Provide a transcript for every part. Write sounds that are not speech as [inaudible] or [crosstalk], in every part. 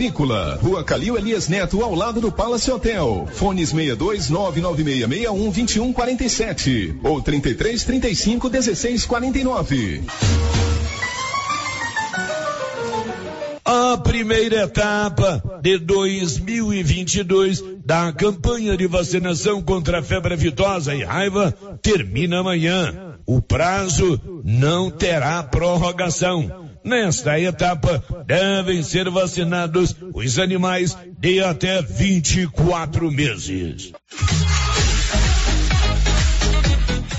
Agrícola, Rua Calil Elias Neto, ao lado do Palace Hotel. Fones 62 99661 2147 ou 33 35 16 49. A primeira etapa de 2022 da campanha de vacinação contra a febre aftosa e raiva termina amanhã. O prazo não terá prorrogação. Nesta etapa, devem ser vacinados os animais de até 24 meses.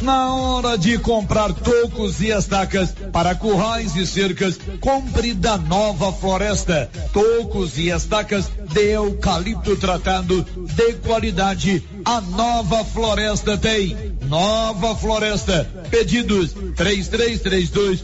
Na hora de comprar tocos e estacas para currais e cercas, compre da Nova Floresta. Tocos e estacas de eucalipto tratado de qualidade. A Nova Floresta tem. Nova Floresta. Pedidos 3332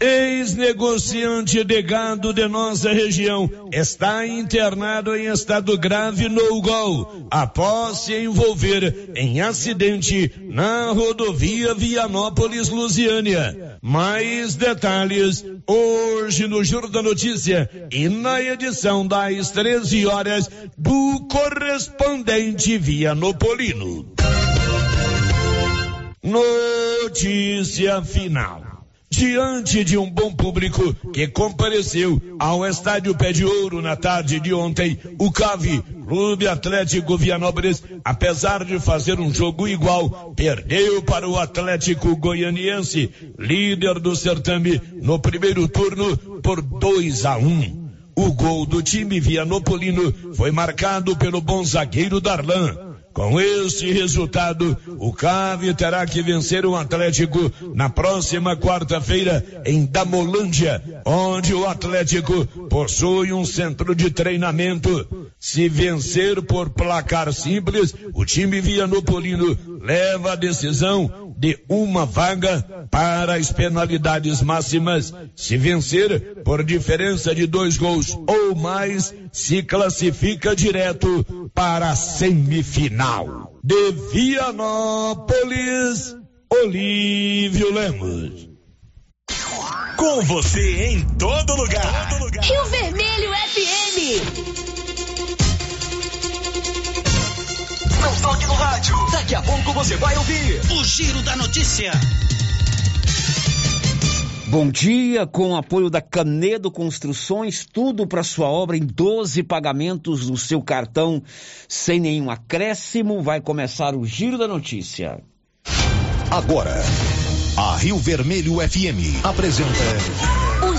Ex-negociante de gado de nossa região está internado em estado grave no gol após se envolver em acidente na rodovia Vianópolis-Lusiânia. Mais detalhes hoje no Juro da Notícia e na edição das 13 horas do correspondente Vianopolino. Notícia final. Diante de um bom público que compareceu ao estádio Pé de Ouro na tarde de ontem, o CAV, Clube Atlético Vianópolis, apesar de fazer um jogo igual, perdeu para o Atlético Goianiense, líder do certame, no primeiro turno por 2 a 1. Um. O gol do time vianopolino foi marcado pelo bom zagueiro Darlan. Com este resultado, o Cave terá que vencer o Atlético na próxima quarta-feira em Damolândia, onde o Atlético possui um centro de treinamento. Se vencer por placar simples, o time vianopolino leva a decisão de uma vaga para as penalidades máximas. Se vencer por diferença de dois gols ou mais, se classifica direto para a semifinal. De Vianópolis, Olívio Lemos. Com você em todo lugar. Rio Vermelho FM. Não toque no rádio. Daqui a pouco você vai ouvir o Giro da Notícia. Bom dia, com o apoio da Canedo Construções, tudo para sua obra em 12 pagamentos no seu cartão, sem nenhum acréscimo. Vai começar o Giro da Notícia. Agora, a Rio Vermelho FM apresenta.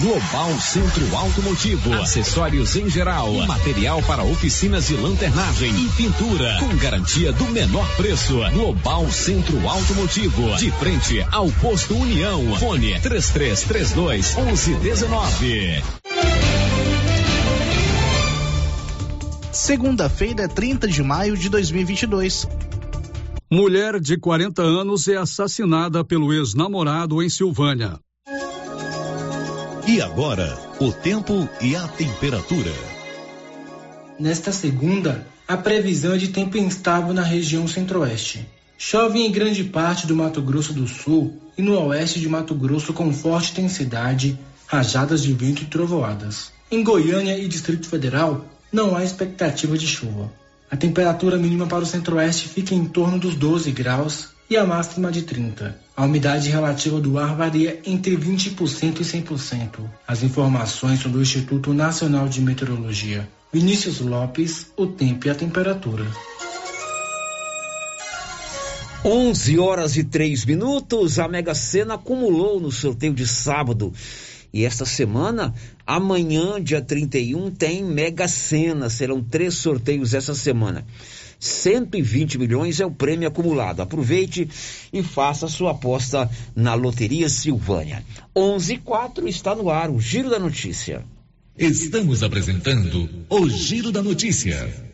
Global Centro Automotivo, acessórios em geral, material para oficinas de lanternagem e pintura, com garantia do menor preço. Global Centro Automotivo, de frente ao posto União. Fone 3332 1119. Segunda-feira, 30 de maio de 2022. Mulher de 40 anos é assassinada pelo ex-namorado em Silvânia. E agora, o tempo e a temperatura. Nesta segunda, a previsão é de tempo instável na região centro-oeste. Chove em grande parte do Mato Grosso do Sul e no oeste de Mato Grosso com forte intensidade, rajadas de vento e trovoadas. Em Goiânia e Distrito Federal, não há expectativa de chuva. A temperatura mínima para o centro-oeste fica em torno dos 12 graus e a máxima de 30. A umidade relativa do ar varia entre 20% e 100%. As informações são do Instituto Nacional de Meteorologia. Vinícius Lopes, o tempo e a temperatura. 11 horas e 3 minutos. A Mega Sena acumulou no sorteio de sábado. E esta semana, amanhã, dia 31, tem Mega Sena. Serão três sorteios essa semana. 120 milhões é o prêmio acumulado. Aproveite e faça sua aposta na Loteria Silvânia. 11 4 está no ar o Giro da Notícia. Estamos apresentando o Giro da Notícia.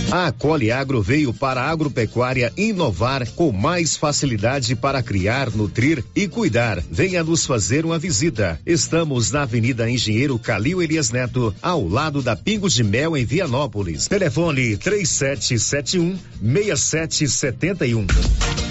A Coli Agro veio para a agropecuária inovar com mais facilidade para criar, nutrir e cuidar. Venha nos fazer uma visita. Estamos na Avenida Engenheiro Calil Elias Neto, ao lado da Pingos de Mel em Vianópolis. Telefone 3771 6771.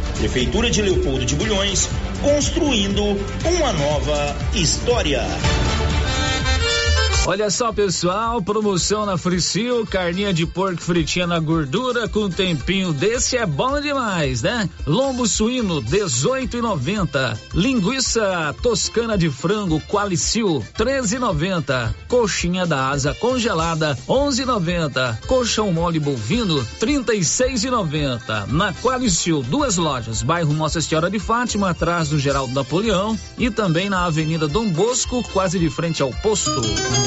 Prefeitura de Leopoldo de Bulhões, construindo uma nova história. Olha só, pessoal, promoção na Fricil, carninha de porco fritinha na gordura com tempinho desse é bom demais, né? Lombo suíno 18,90. Linguiça toscana de frango Qualicil 13,90. Coxinha da asa congelada 11,90. Colchão mole bovino 36,90. Na Qualicil, duas lojas, bairro Nossa Senhora de Fátima, atrás do Geraldo Napoleão e também na Avenida Dom Bosco, quase de frente ao posto.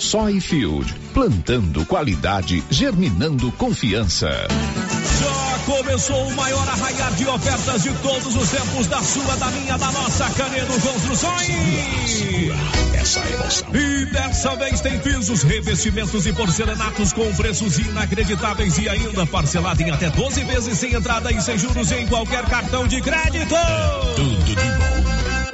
Soyfield, plantando qualidade, germinando confiança. Já começou o maior arraiar de ofertas de todos os tempos da sua, da minha, da nossa Canedo Construções. Essa emoção. E dessa vez tem pisos, revestimentos e porcelanatos com preços inacreditáveis e ainda parcelado em até 12 vezes sem entrada e sem juros em qualquer cartão de crédito. Tudo de.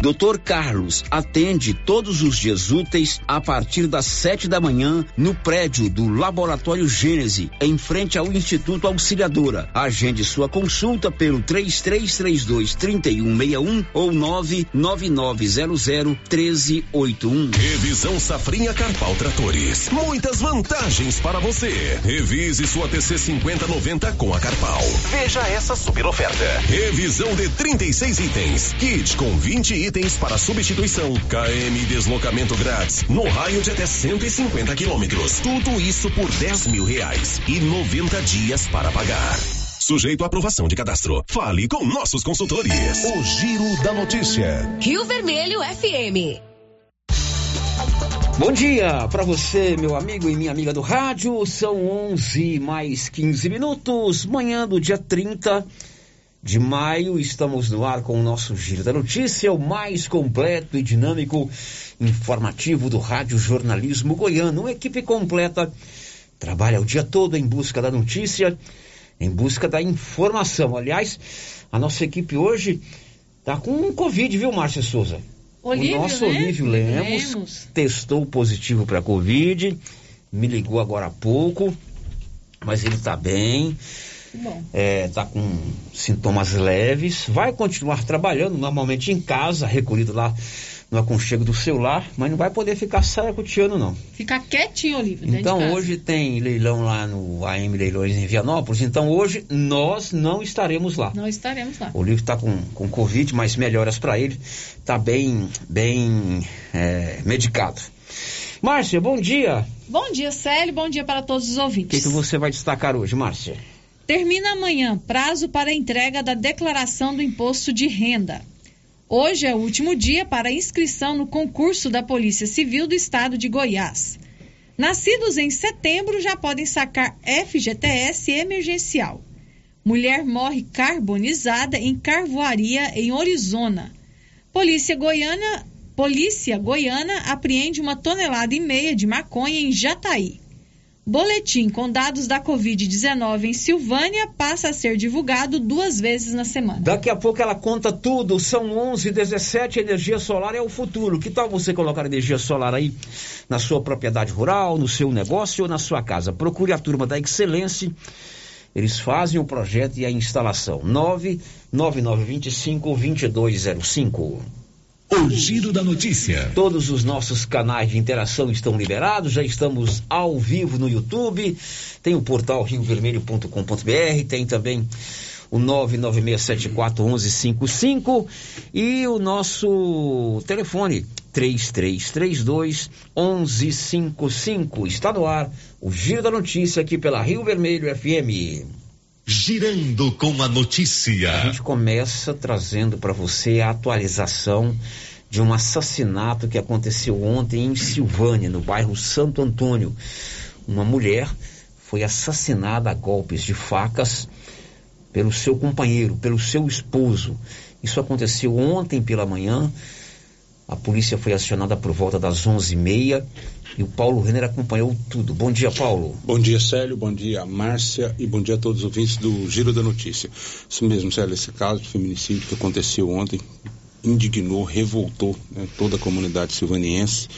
Dr. Carlos atende todos os dias úteis a partir das sete da manhã no prédio do Laboratório Gênese, em frente ao Instituto Auxiliadora. Agende sua consulta pelo 3332 3161 ou 99900 1381. Revisão Safrinha Carpal Tratores. Muitas vantagens para você. Revise sua TC 5090 com a Carpal. Veja essa super oferta. Revisão de 36 itens. Kit com 20 itens itens para substituição, KM deslocamento grátis, no raio de até 150 quilômetros. Tudo isso por 10 mil reais e 90 dias para pagar. Sujeito à aprovação de cadastro. Fale com nossos consultores. O Giro da Notícia. Rio Vermelho FM. Bom dia para você, meu amigo e minha amiga do rádio. São 11 mais 15 minutos, manhã do dia 30 de maio. Estamos no ar com o nosso Giro da Notícia, o mais completo e dinâmico informativo do Rádio Jornalismo Goiano. Uma equipe completa trabalha o dia todo em busca da notícia, em busca da informação. Aliás, a nossa equipe hoje está com um Covid, viu, Márcia Souza? Olívio, o nosso né? Olívio Lemos, Lemos. testou positivo para Covid, me ligou agora há pouco, mas ele está bem Bom. é, tá com sintomas leves, vai continuar trabalhando normalmente em casa, recolhido lá no aconchego do celular, mas não vai poder ficar saracoteando não. Ficar quietinho, Olívio. Então hoje tem leilão lá no AM Leilões em Vianópolis, então hoje nós não estaremos lá. Não estaremos lá. O Olívio está com, com Covid, mas melhoras para ele, tá bem, bem é, medicado. Márcia, bom dia. Bom dia, Célio. Bom dia para todos os O ouvintes. que, que você vai destacar hoje, Márcia? Termina amanhã prazo para entrega da declaração do imposto de renda. Hoje é o último dia para inscrição no concurso da Polícia Civil do Estado de Goiás. Nascidos em setembro já podem sacar FGTS emergencial. Mulher morre carbonizada em carvoaria em Orizona. Polícia Goiana, Polícia Goiana apreende uma tonelada e meia de maconha em Jataí. Boletim com dados da Covid-19 em Silvânia passa a ser divulgado duas vezes na semana. Daqui a pouco ela conta tudo. São 11 17 Energia solar é o futuro. Que tal você colocar energia solar aí na sua propriedade rural, no seu negócio ou na sua casa? Procure a turma da Excelência. Eles fazem o projeto e a instalação. 99925 2205. O Giro da Notícia. Todos os nossos canais de interação estão liberados, já estamos ao vivo no YouTube, tem o portal riovermelho.com.br, tem também o 996741155 e o nosso telefone 3332 1155. Está no ar o Giro da Notícia aqui pela Rio Vermelho FM. Girando com a notícia. A gente começa trazendo para você a atualização de um assassinato que aconteceu ontem em Silvânia, no bairro Santo Antônio. Uma mulher foi assassinada a golpes de facas pelo seu companheiro, pelo seu esposo. Isso aconteceu ontem pela manhã. A polícia foi acionada por volta das 11h30 e o Paulo Renner acompanhou tudo. Bom dia, Paulo. Bom dia, Célio. Bom dia, Márcia. E bom dia a todos os ouvintes do Giro da Notícia. Isso mesmo, Célio. Esse caso de feminicídio que aconteceu ontem indignou, revoltou né, toda a comunidade silvaniense.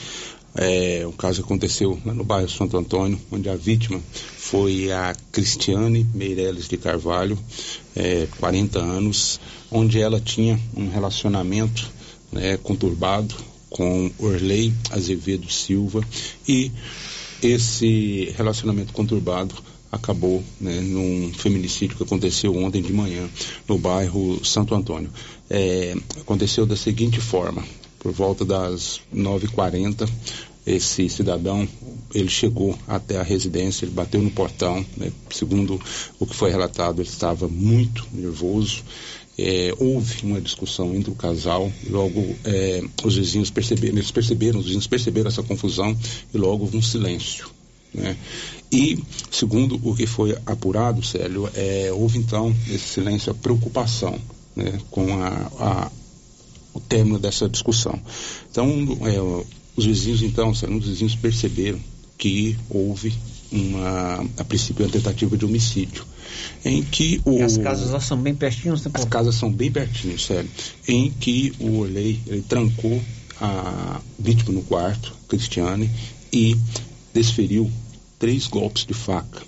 É, o caso aconteceu lá no bairro Santo Antônio, onde a vítima foi a Cristiane Meirelles de Carvalho, é, 40 anos, onde ela tinha um relacionamento né, conturbado com Orley Azevedo Silva. E esse relacionamento conturbado acabou né, num feminicídio que aconteceu ontem de manhã no bairro Santo Antônio. É, aconteceu da seguinte forma, por volta das 9h40, esse cidadão, ele chegou até a residência, ele bateu no portão, né, segundo o que foi relatado, ele estava muito nervoso, é, houve uma discussão entre o casal, logo é, os vizinhos perceberam, eles perceberam, os vizinhos perceberam essa confusão e logo houve um silêncio. Né? E, segundo o que foi apurado, Célio, é, houve então nesse silêncio a preocupação né, com a, a, o término dessa discussão. Então, é, os vizinhos, então, Célio, os vizinhos perceberam que houve uma, a princípio, uma tentativa de homicídio. Em que o... E as casas lá são bem pertinhas, né, As casas são bem pertinhas, sério. Em que o Orley, ele trancou a vítima no quarto, Cristiane, e desferiu três golpes de faca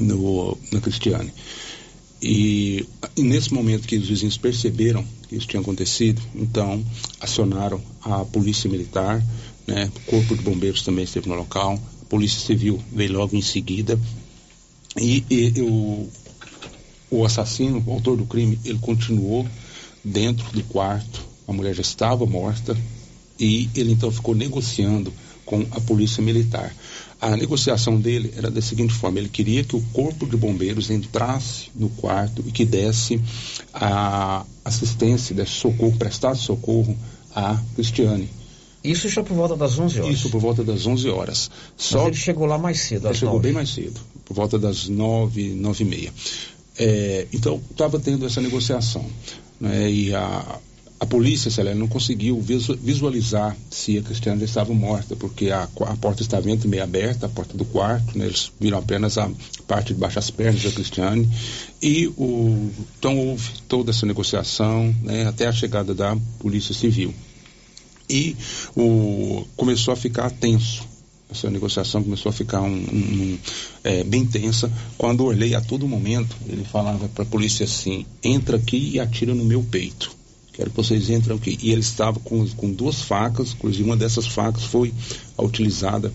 no, na Cristiane. E, e, nesse momento que os vizinhos perceberam que isso tinha acontecido, então acionaram a polícia militar, né, o corpo de bombeiros também esteve no local, a polícia civil veio logo em seguida e, e o, o assassino, o autor do crime, ele continuou dentro do quarto, a mulher já estava morta e ele então ficou negociando com a polícia militar. A negociação dele era da seguinte forma: ele queria que o corpo de bombeiros entrasse no quarto e que desse a assistência, desse socorro, prestasse socorro a Cristiane. Isso já por volta das 11 horas? Isso por volta das 11 horas. Só Mas ele chegou lá mais cedo, Ele chegou 9. bem mais cedo, por volta das 9, 9 e meia. É, então, estava tendo essa negociação. Né, e a, a polícia, Celeste, não conseguiu visualizar se a Cristiane já estava morta, porque a, a porta estava entre meio aberta, a porta do quarto, né, eles viram apenas a parte de baixo das pernas da Cristiane. E o, então houve toda essa negociação né, até a chegada da Polícia Civil. E o, começou a ficar tenso essa negociação começou a ficar um, um, um, é, bem tensa. Quando o Orley, a todo momento, ele falava para a polícia assim: entra aqui e atira no meu peito. Quero que vocês entrem aqui. E ele estava com, com duas facas, inclusive uma dessas facas foi utilizada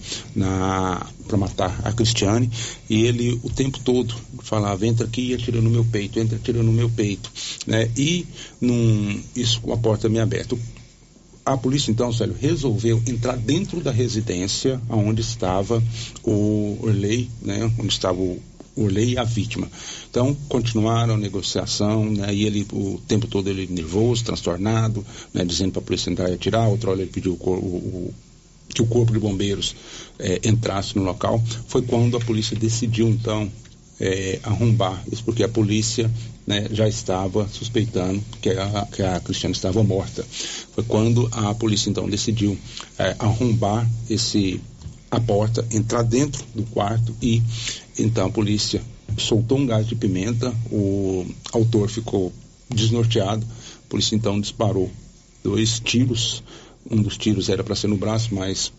para matar a Cristiane. E ele o tempo todo falava: entra aqui e atira no meu peito, entra atira no meu peito. Né? E num, isso com a porta meio aberta. A polícia, então, Célio, resolveu entrar dentro da residência onde estava o Orley, né, onde estava o Orley e a vítima. Então, continuaram a negociação, né, e ele, o tempo todo, ele nervoso, transtornado, né, dizendo para a polícia entrar e atirar. Outra hora ele pediu o, o, que o corpo de bombeiros é, entrasse no local. Foi quando a polícia decidiu, então, é, arrombar isso, porque a polícia né, já estava suspeitando que a, que a Cristiane estava morta. Foi quando a polícia, então, decidiu é, arrombar esse, a porta, entrar dentro do quarto e então a polícia soltou um gás de pimenta, o autor ficou desnorteado, a polícia então disparou dois tiros, um dos tiros era para ser no braço, mas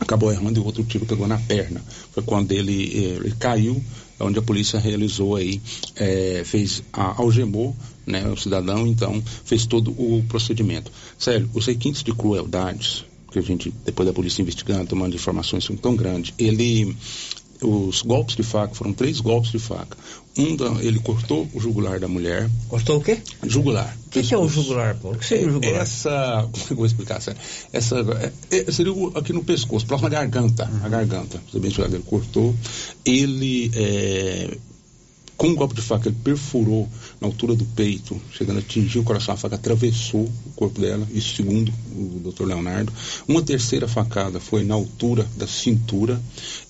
acabou errando e o outro tiro pegou na perna. Foi quando ele, ele caiu, onde a polícia realizou aí, é, fez, a, algemou né, o cidadão, então fez todo o procedimento. Sério, os requintes de crueldades, que a gente, depois da polícia investigando, tomando informações tão grandes, ele os golpes de faca, foram três golpes de faca. Um, da, ele cortou o jugular da mulher. Cortou o quê? Jugular. O que, que, é o jugular, Paulo? O que seria o jugular? Essa, como é que eu vou explicar? Essa, é, é, seria aqui no pescoço, próximo à garganta. Uhum. A garganta. Você bem ele cortou. Ele é, com um golpe de faca, ele perfurou na altura do peito, chegando a atingir o coração. A faca atravessou o corpo dela, isso segundo o doutor Leonardo. Uma terceira facada foi na altura da cintura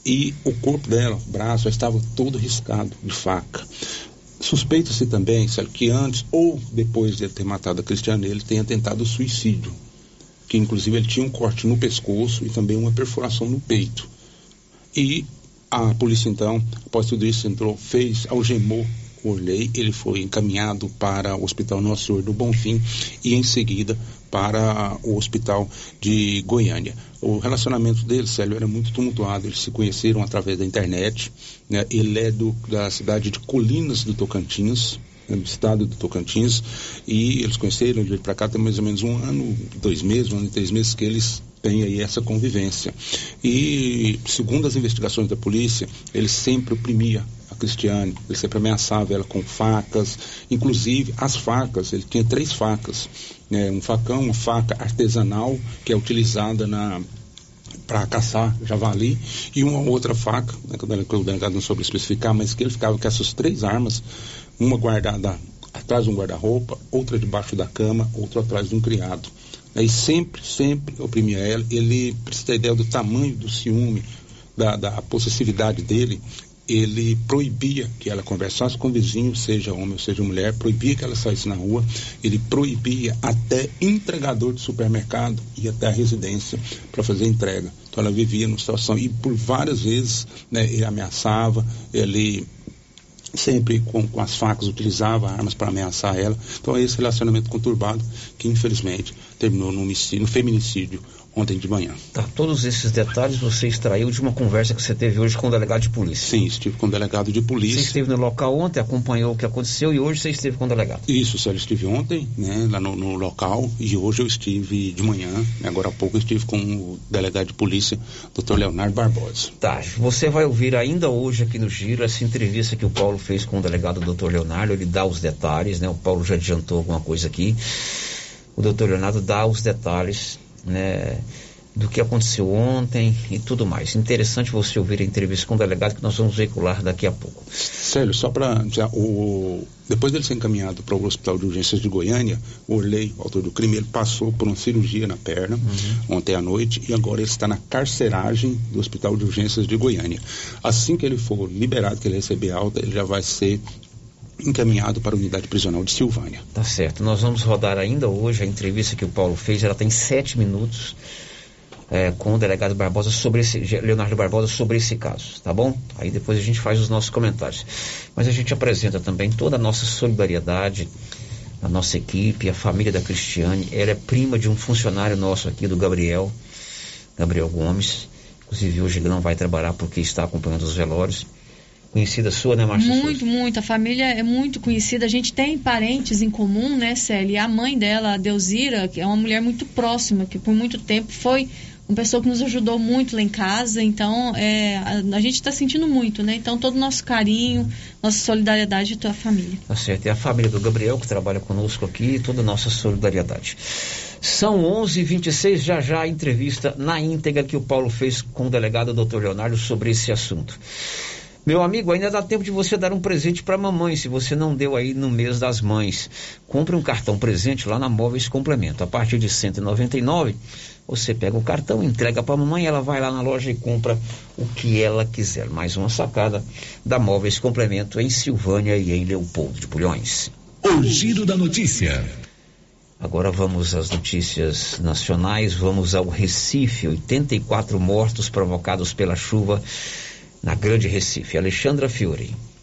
e o corpo dela, o braço, já estava todo riscado de faca. Suspeita-se também, sabe, que antes ou depois de ele ter matado a Cristiane, ele tenha tentado suicídio. Que inclusive ele tinha um corte no pescoço e também uma perfuração no peito. E a polícia, então, após tudo isso, entrou, fez, algemou o Orley, ele foi encaminhado para o Hospital Nosso Senhor do Bonfim e, em seguida, para o Hospital de Goiânia. O relacionamento dele, Célio, era muito tumultuado. Eles se conheceram através da internet. Né? Ele é do, da cidade de Colinas do Tocantins, né? do estado do Tocantins, e eles conheceram, veio para cá tem mais ou menos um ano, dois meses, um ano e três meses que eles tem aí essa convivência. E, segundo as investigações da polícia, ele sempre oprimia a Cristiane, ele sempre ameaçava ela com facas, inclusive as facas, ele tinha três facas, né, um facão, uma faca artesanal que é utilizada na para caçar javali e uma outra faca, né, que o delegado não soube especificar, mas que ele ficava com essas três armas, uma guardada atrás de um guarda-roupa, outra debaixo da cama, outra atrás de um criado. E sempre, sempre oprimia ela. Ele, para você ter ideia do tamanho do ciúme, da, da possessividade dele, ele proibia que ela conversasse com o vizinho, seja homem ou seja mulher, proibia que ela saísse na rua, ele proibia até entregador de supermercado ir até a residência para fazer entrega. Então ela vivia numa situação, e por várias vezes né, ele ameaçava, ele sempre com, com as facas, utilizava armas para ameaçar ela. Então é esse relacionamento conturbado que infelizmente terminou no, homicídio, no feminicídio ontem de manhã. Tá, todos esses detalhes você extraiu de uma conversa que você teve hoje com o delegado de polícia. Sim, estive com o delegado de polícia. Você esteve no local ontem, acompanhou o que aconteceu e hoje você esteve com o delegado. Isso, Sérgio, estive ontem, né, lá no, no, local e hoje eu estive de manhã, né, agora há pouco eu estive com o delegado de polícia, Dr. Leonardo Barbosa. Tá, você vai ouvir ainda hoje aqui no Giro essa entrevista que o Paulo fez com o delegado Dr. Leonardo, ele dá os detalhes, né, o Paulo já adiantou alguma coisa aqui. O Dr. Leonardo dá os detalhes, né, do que aconteceu ontem e tudo mais. Interessante você ouvir a entrevista com o delegado que nós vamos veicular daqui a pouco. Sério, só para o depois dele ser encaminhado para o Hospital de Urgências de Goiânia, o Orley, o autor do crime, ele passou por uma cirurgia na perna uhum. ontem à noite e agora ele está na carceragem do Hospital de Urgências de Goiânia. Assim que ele for liberado, que ele receber alta, ele já vai ser encaminhado para a unidade prisional de Silvânia. Tá certo. Nós vamos rodar ainda hoje a entrevista que o Paulo fez, ela tem sete minutos é, com o delegado Barbosa sobre esse, Leonardo Barbosa sobre esse caso, tá bom? Aí depois a gente faz os nossos comentários. Mas a gente apresenta também toda a nossa solidariedade, a nossa equipe, a família da Cristiane. Ela é prima de um funcionário nosso aqui, do Gabriel, Gabriel Gomes. Inclusive hoje ele não vai trabalhar porque está acompanhando os velórios. Conhecida sua, né, Márcia? Muito, Souza? muito. A família é muito conhecida. A gente tem parentes em comum, né, Célia? A mãe dela, a Deusira, que é uma mulher muito próxima, que por muito tempo foi uma pessoa que nos ajudou muito lá em casa, então é, a, a, gente está sentindo muito, né? Então todo o nosso carinho, nossa solidariedade à a família. Tá certo, e a família do Gabriel que trabalha conosco aqui, toda a nossa solidariedade. São 11h26, já já a entrevista na íntegra que o Paulo fez com o delegado Dr. Leonardo sobre esse assunto. Meu amigo, ainda dá tempo de você dar um presente para a mamãe, se você não deu aí no mês das mães. Compre um cartão presente lá na Móveis Complemento. A partir de R$ 199 você pega o cartão, entrega para a mamãe, ela vai lá na loja e compra o que ela quiser. Mais uma sacada da Móveis Complemento em Silvânia e em Leopoldo de Bulhões. O giro da notícia. Agora vamos às notícias nacionais. Vamos ao Recife. 84 mortos provocados pela chuva na Grande Recife. Alexandra Fiore.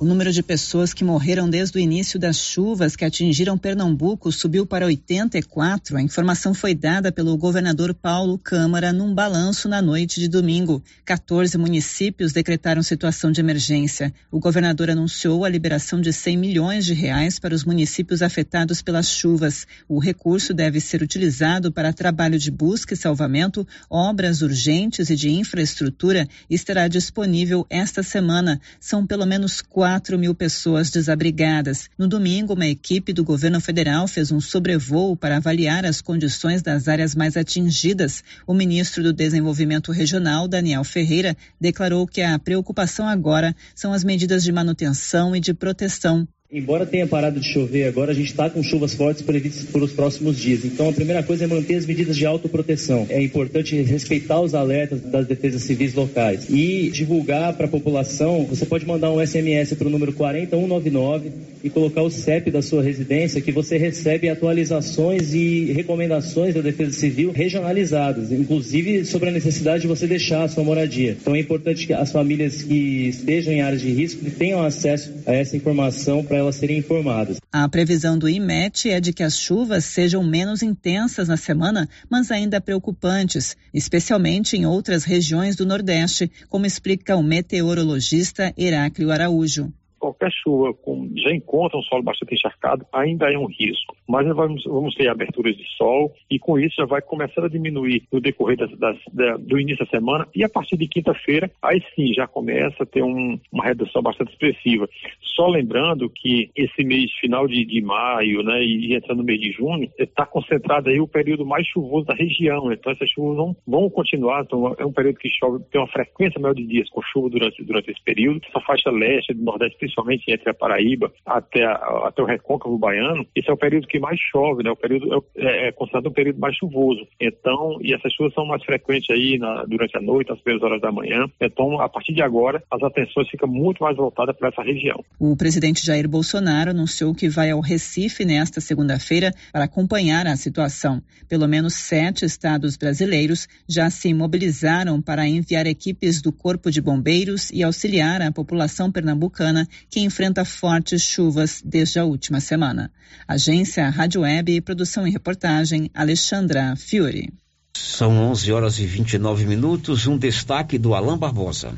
O número de pessoas que morreram desde o início das chuvas que atingiram Pernambuco subiu para 84. A informação foi dada pelo governador Paulo Câmara num balanço na noite de domingo. 14 municípios decretaram situação de emergência. O governador anunciou a liberação de 100 milhões de reais para os municípios afetados pelas chuvas. O recurso deve ser utilizado para trabalho de busca e salvamento, obras urgentes e de infraestrutura e estará disponível esta semana. São pelo menos quatro 4 mil pessoas desabrigadas. No domingo, uma equipe do governo federal fez um sobrevoo para avaliar as condições das áreas mais atingidas. O ministro do Desenvolvimento Regional, Daniel Ferreira, declarou que a preocupação agora são as medidas de manutenção e de proteção. Embora tenha parado de chover agora, a gente está com chuvas fortes previstas para os próximos dias. Então, a primeira coisa é manter as medidas de autoproteção. É importante respeitar os alertas das defesas civis locais e divulgar para a população. Você pode mandar um SMS para o número 40199 e colocar o CEP da sua residência, que você recebe atualizações e recomendações da Defesa Civil regionalizadas, inclusive sobre a necessidade de você deixar a sua moradia. Então, é importante que as famílias que estejam em áreas de risco tenham acesso a essa informação para elas serem informadas. A previsão do IMET é de que as chuvas sejam menos intensas na semana, mas ainda preocupantes, especialmente em outras regiões do Nordeste, como explica o meteorologista Heráclio Araújo qualquer chuva com, já encontra um solo bastante encharcado, ainda é um risco. Mas vamos, vamos ter aberturas de sol e com isso já vai começar a diminuir no decorrer das, das, da, do início da semana e a partir de quinta-feira, aí sim já começa a ter um, uma redução bastante expressiva. Só lembrando que esse mês final de, de maio né, e entrando no mês de junho, está concentrado aí o período mais chuvoso da região. Então essas chuvas vão, vão continuar, então é um período que chove, tem uma frequência maior de dias com chuva durante, durante esse período. Essa faixa leste do Nordeste principalmente entre a Paraíba até, a, até o recôncavo baiano, esse é o período que mais chove, né? O período é, é considerado um período mais chuvoso. Então, e essas chuvas são mais frequentes aí na, durante a noite, às primeiras horas da manhã. Então, a partir de agora, as atenções ficam muito mais voltadas para essa região. O presidente Jair Bolsonaro anunciou que vai ao Recife nesta segunda-feira para acompanhar a situação. Pelo menos sete estados brasileiros já se mobilizaram para enviar equipes do Corpo de Bombeiros e auxiliar a população pernambucana que enfrenta fortes chuvas desde a última semana. Agência Rádio Web e produção e reportagem Alexandra Fiore. São 11 horas e 29 minutos. Um destaque do Alain Barbosa.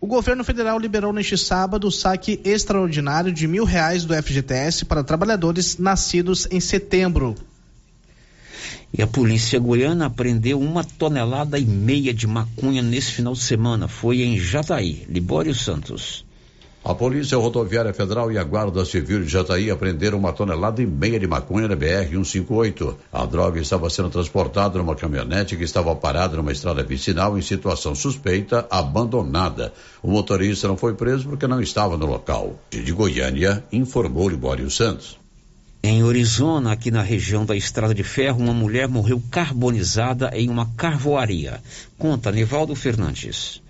O governo federal liberou neste sábado o saque extraordinário de mil reais do FGTS para trabalhadores nascidos em setembro. E a polícia goiana prendeu uma tonelada e meia de maconha nesse final de semana. Foi em Jataí. Libório Santos. A Polícia Rodoviária Federal e a Guarda Civil de Jataí apreenderam uma tonelada e meia de maconha na BR-158. A droga estava sendo transportada numa caminhonete que estava parada numa estrada vicinal em situação suspeita, abandonada. O motorista não foi preso porque não estava no local. De Goiânia, informou Libório Santos. Em Arizona, aqui na região da Estrada de Ferro, uma mulher morreu carbonizada em uma carvoaria. Conta Nivaldo Fernandes.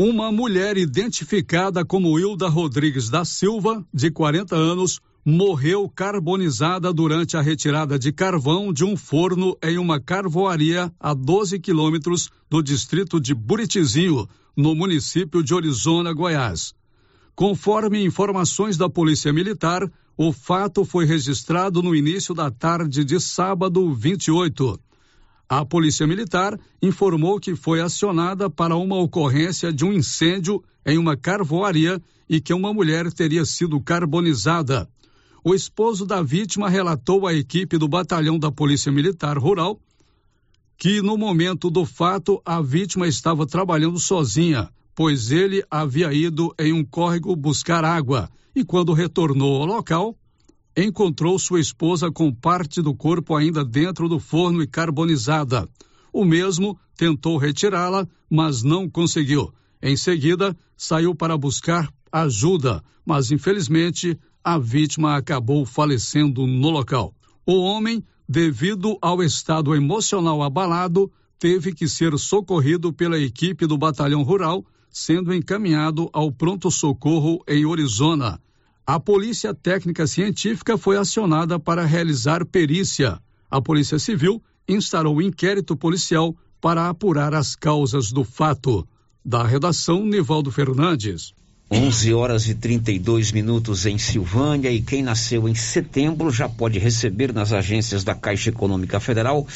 Uma mulher identificada como Hilda Rodrigues da Silva, de 40 anos, morreu carbonizada durante a retirada de carvão de um forno em uma carvoaria a 12 quilômetros do distrito de Buritizinho, no município de Orizona, Goiás. Conforme informações da Polícia Militar, o fato foi registrado no início da tarde de sábado 28. A Polícia Militar informou que foi acionada para uma ocorrência de um incêndio em uma carvoaria e que uma mulher teria sido carbonizada. O esposo da vítima relatou à equipe do batalhão da Polícia Militar Rural que no momento do fato a vítima estava trabalhando sozinha, pois ele havia ido em um córrego buscar água e quando retornou ao local, encontrou sua esposa com parte do corpo ainda dentro do forno e carbonizada. O mesmo tentou retirá-la, mas não conseguiu. Em seguida, saiu para buscar ajuda, mas infelizmente a vítima acabou falecendo no local. O homem, devido ao estado emocional abalado, teve que ser socorrido pela equipe do Batalhão Rural, sendo encaminhado ao pronto-socorro em Orizona a Polícia Técnica Científica foi acionada para realizar perícia. A Polícia Civil instaurou inquérito policial para apurar as causas do fato. Da redação, Nivaldo Fernandes. 11 horas e 32 minutos em Silvânia e quem nasceu em setembro já pode receber nas agências da Caixa Econômica Federal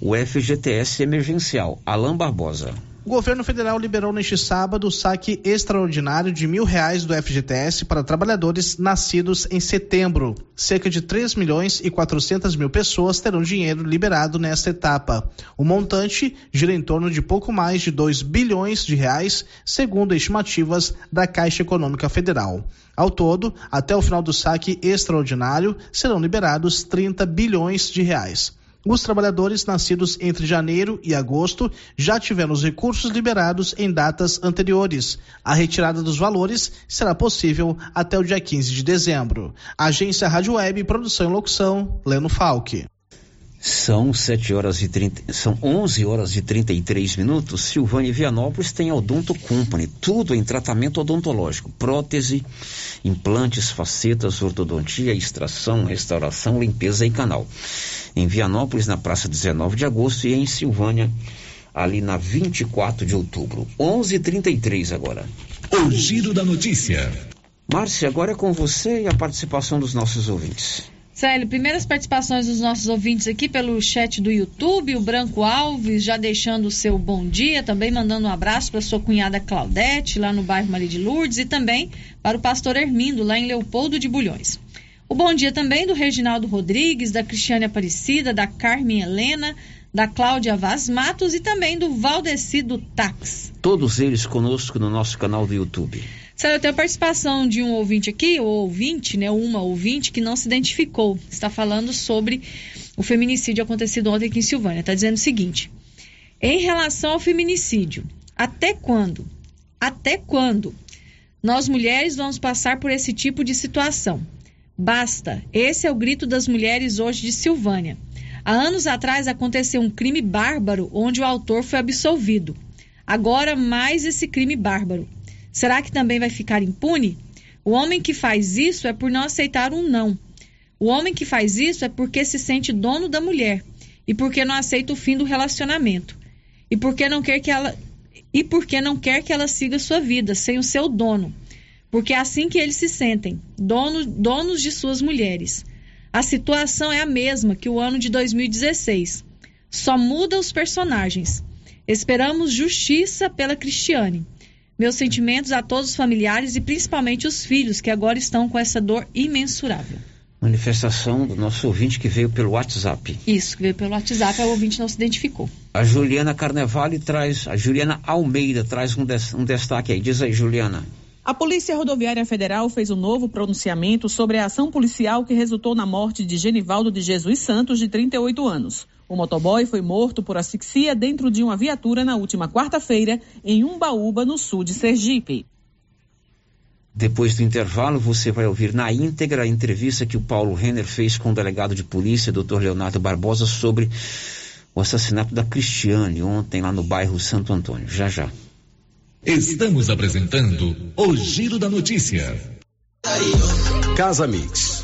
o FGTS emergencial. Alain Barbosa. O governo federal liberou neste sábado o saque extraordinário de mil reais do FGTS para trabalhadores nascidos em setembro. Cerca de 3 milhões e 400 mil pessoas terão dinheiro liberado nesta etapa. O montante gira em torno de pouco mais de 2 bilhões de reais, segundo estimativas da Caixa Econômica Federal. Ao todo, até o final do saque extraordinário, serão liberados 30 bilhões de reais. Os trabalhadores nascidos entre janeiro e agosto já tiveram os recursos liberados em datas anteriores. A retirada dos valores será possível até o dia 15 de dezembro. Agência Rádio Web, produção e locução, Leno Falck. São 7 horas e 30, são 11 horas e 33 minutos. Silvânia Vianópolis tem Odonto Company, tudo em tratamento odontológico, prótese, implantes, facetas, ortodontia, extração, restauração, limpeza e canal. Em Vianópolis, na praça 19 de agosto, e em Silvânia, ali na 24 de outubro. 11:33 agora. O giro da notícia. Márcia, agora é com você e a participação dos nossos ouvintes. Célio, primeiras participações dos nossos ouvintes aqui pelo chat do YouTube, o Branco Alves já deixando o seu bom dia, também mandando um abraço para sua cunhada Claudete, lá no bairro Maria de Lourdes, e também para o pastor Hermindo, lá em Leopoldo de Bulhões. O bom dia também do Reginaldo Rodrigues, da Cristiane Aparecida, da Carmen Helena, da Cláudia Vaz Matos e também do Valdecido Tax. Todos eles conosco no nosso canal do YouTube. Sério, eu tenho a participação de um ouvinte aqui, ou ouvinte, né, uma ouvinte que não se identificou. Está falando sobre o feminicídio acontecido ontem aqui em Silvânia. Está dizendo o seguinte: em relação ao feminicídio, até quando? Até quando nós mulheres vamos passar por esse tipo de situação? Basta! Esse é o grito das mulheres hoje de Silvânia. Há anos atrás aconteceu um crime bárbaro onde o autor foi absolvido. Agora, mais esse crime bárbaro. Será que também vai ficar impune? O homem que faz isso é por não aceitar um não. O homem que faz isso é porque se sente dono da mulher e porque não aceita o fim do relacionamento. E porque não quer que ela e porque não quer que ela siga sua vida sem o seu dono. Porque é assim que eles se sentem, dono, donos de suas mulheres. A situação é a mesma que o ano de 2016. Só muda os personagens. Esperamos justiça pela Cristiane. Meus sentimentos a todos os familiares e principalmente os filhos que agora estão com essa dor imensurável. Manifestação do nosso ouvinte que veio pelo WhatsApp. Isso, que veio pelo WhatsApp, o ouvinte não se identificou. A Juliana Carnevale traz, a Juliana Almeida traz um, des, um destaque aí. Diz aí, Juliana. A Polícia Rodoviária Federal fez um novo pronunciamento sobre a ação policial que resultou na morte de Genivaldo de Jesus Santos, de 38 anos. O motoboy foi morto por asfixia dentro de uma viatura na última quarta-feira, em Umbaúba, no sul de Sergipe. Depois do intervalo, você vai ouvir na íntegra a entrevista que o Paulo Renner fez com o delegado de polícia, Dr. Leonardo Barbosa, sobre o assassinato da Cristiane ontem lá no bairro Santo Antônio. Já já. Estamos apresentando o Giro da Notícia. Casa Mix,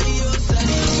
adiós, adiós.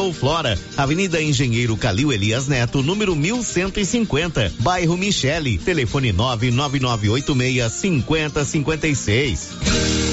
ou Flora, Avenida Engenheiro Calil Elias Neto, número 1150, bairro Michele, telefone 99986 5056.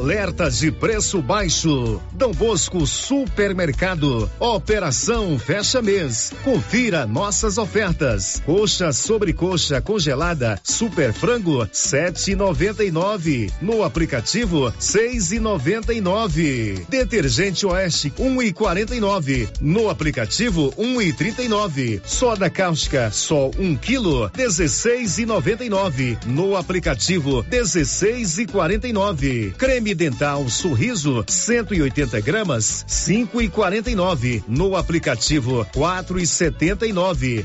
Alerta de preço baixo. Dom Bosco Supermercado. Operação Fecha Mês. Confira nossas ofertas. Coxa sobre coxa congelada Super Frango 7,99. No aplicativo 6,99. Detergente Oeste 1,49. No aplicativo 1,39. Soda cáustica só 1 quilo 16,99. No aplicativo 16,49. Creme dental Sorriso 180 gramas 5,49 no aplicativo 4,79.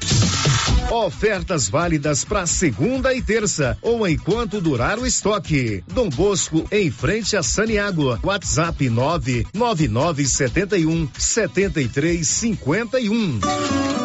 Ofertas válidas para segunda e terça ou enquanto durar o estoque. Dom Bosco em frente a Saniago. WhatsApp 99971 7351.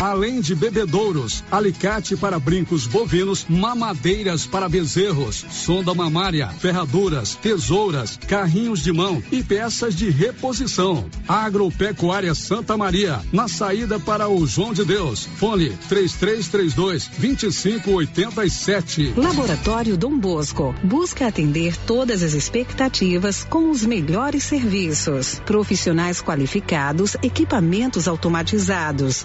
Além de bebedouros, alicate para brincos bovinos, mamadeiras para bezerros, sonda mamária, ferraduras, tesouras, carrinhos de mão e peças de reposição. Agropecuária Santa Maria, na saída para o João de Deus. Fone 3332 2587. Laboratório Dom Bosco busca atender todas as expectativas com os melhores serviços. Profissionais qualificados, equipamentos automatizados,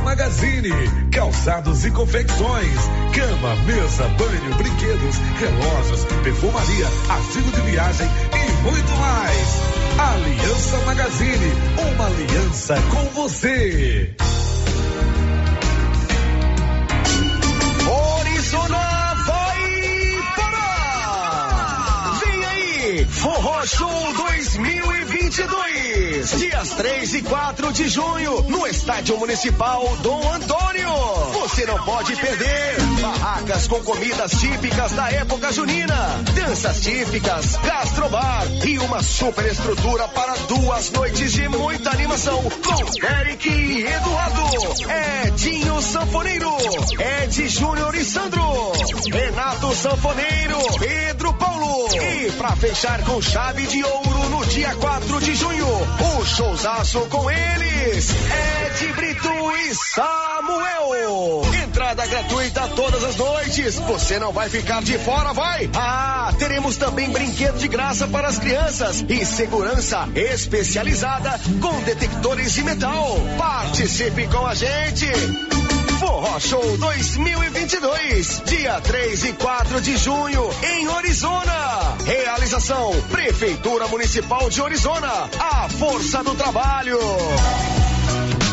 Magazine, calçados e confecções, cama, mesa, banho, brinquedos, relógios, perfumaria, artigo de viagem e muito mais. Aliança Magazine, uma aliança com você. Parar! Vem aí, Forró Show 2022, dias 3 e 4 de junho, no Estádio Municipal Dom Antônio. Você não pode perder. Barracas com comidas típicas da época junina, danças típicas, gastrobar e uma super estrutura para duas noites de muita animação com Eric e Eduardo, Edinho Sanfoneiro, Ed Júnior e Sandro, Renato Sanfoneiro, Pedro Paulo. E pra fechar com chave de ouro no dia 4 de junho, o showzaço com eles, Ed Brito e Samuel. Entrada gratuita todas as noites. Você não vai ficar de fora, vai? Ah, teremos também brinquedo de graça para as crianças e segurança especializada com detectores de metal. Participe com a gente. Forró Show 2022, dia 3 e 4 de junho, em Orizona. Realização: Prefeitura Municipal de Orizona. A força do trabalho.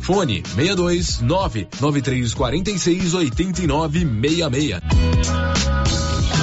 Fone 62 99346 8966.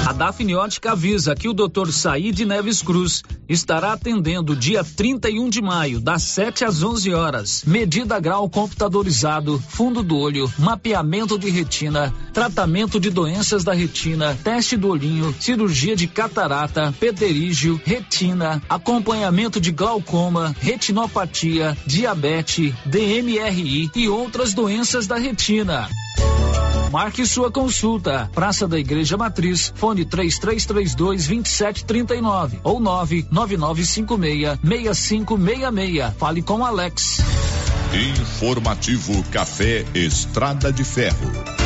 A Dafniótica avisa que o Dr. Said Neves Cruz estará atendendo dia 31 de maio, das 7 às 11 horas. Medida grau computadorizado, fundo do olho, mapeamento de retina, tratamento de doenças da retina, teste do olhinho, cirurgia de catarata, pterígio, retina, acompanhamento de glaucoma, retinopatia, diabetes, DMRI e outras doenças da retina. Marque sua consulta. Praça da Igreja Matriz, fone 3332 2739 ou 99956 6566. Fale com Alex. Informativo Café Estrada de Ferro.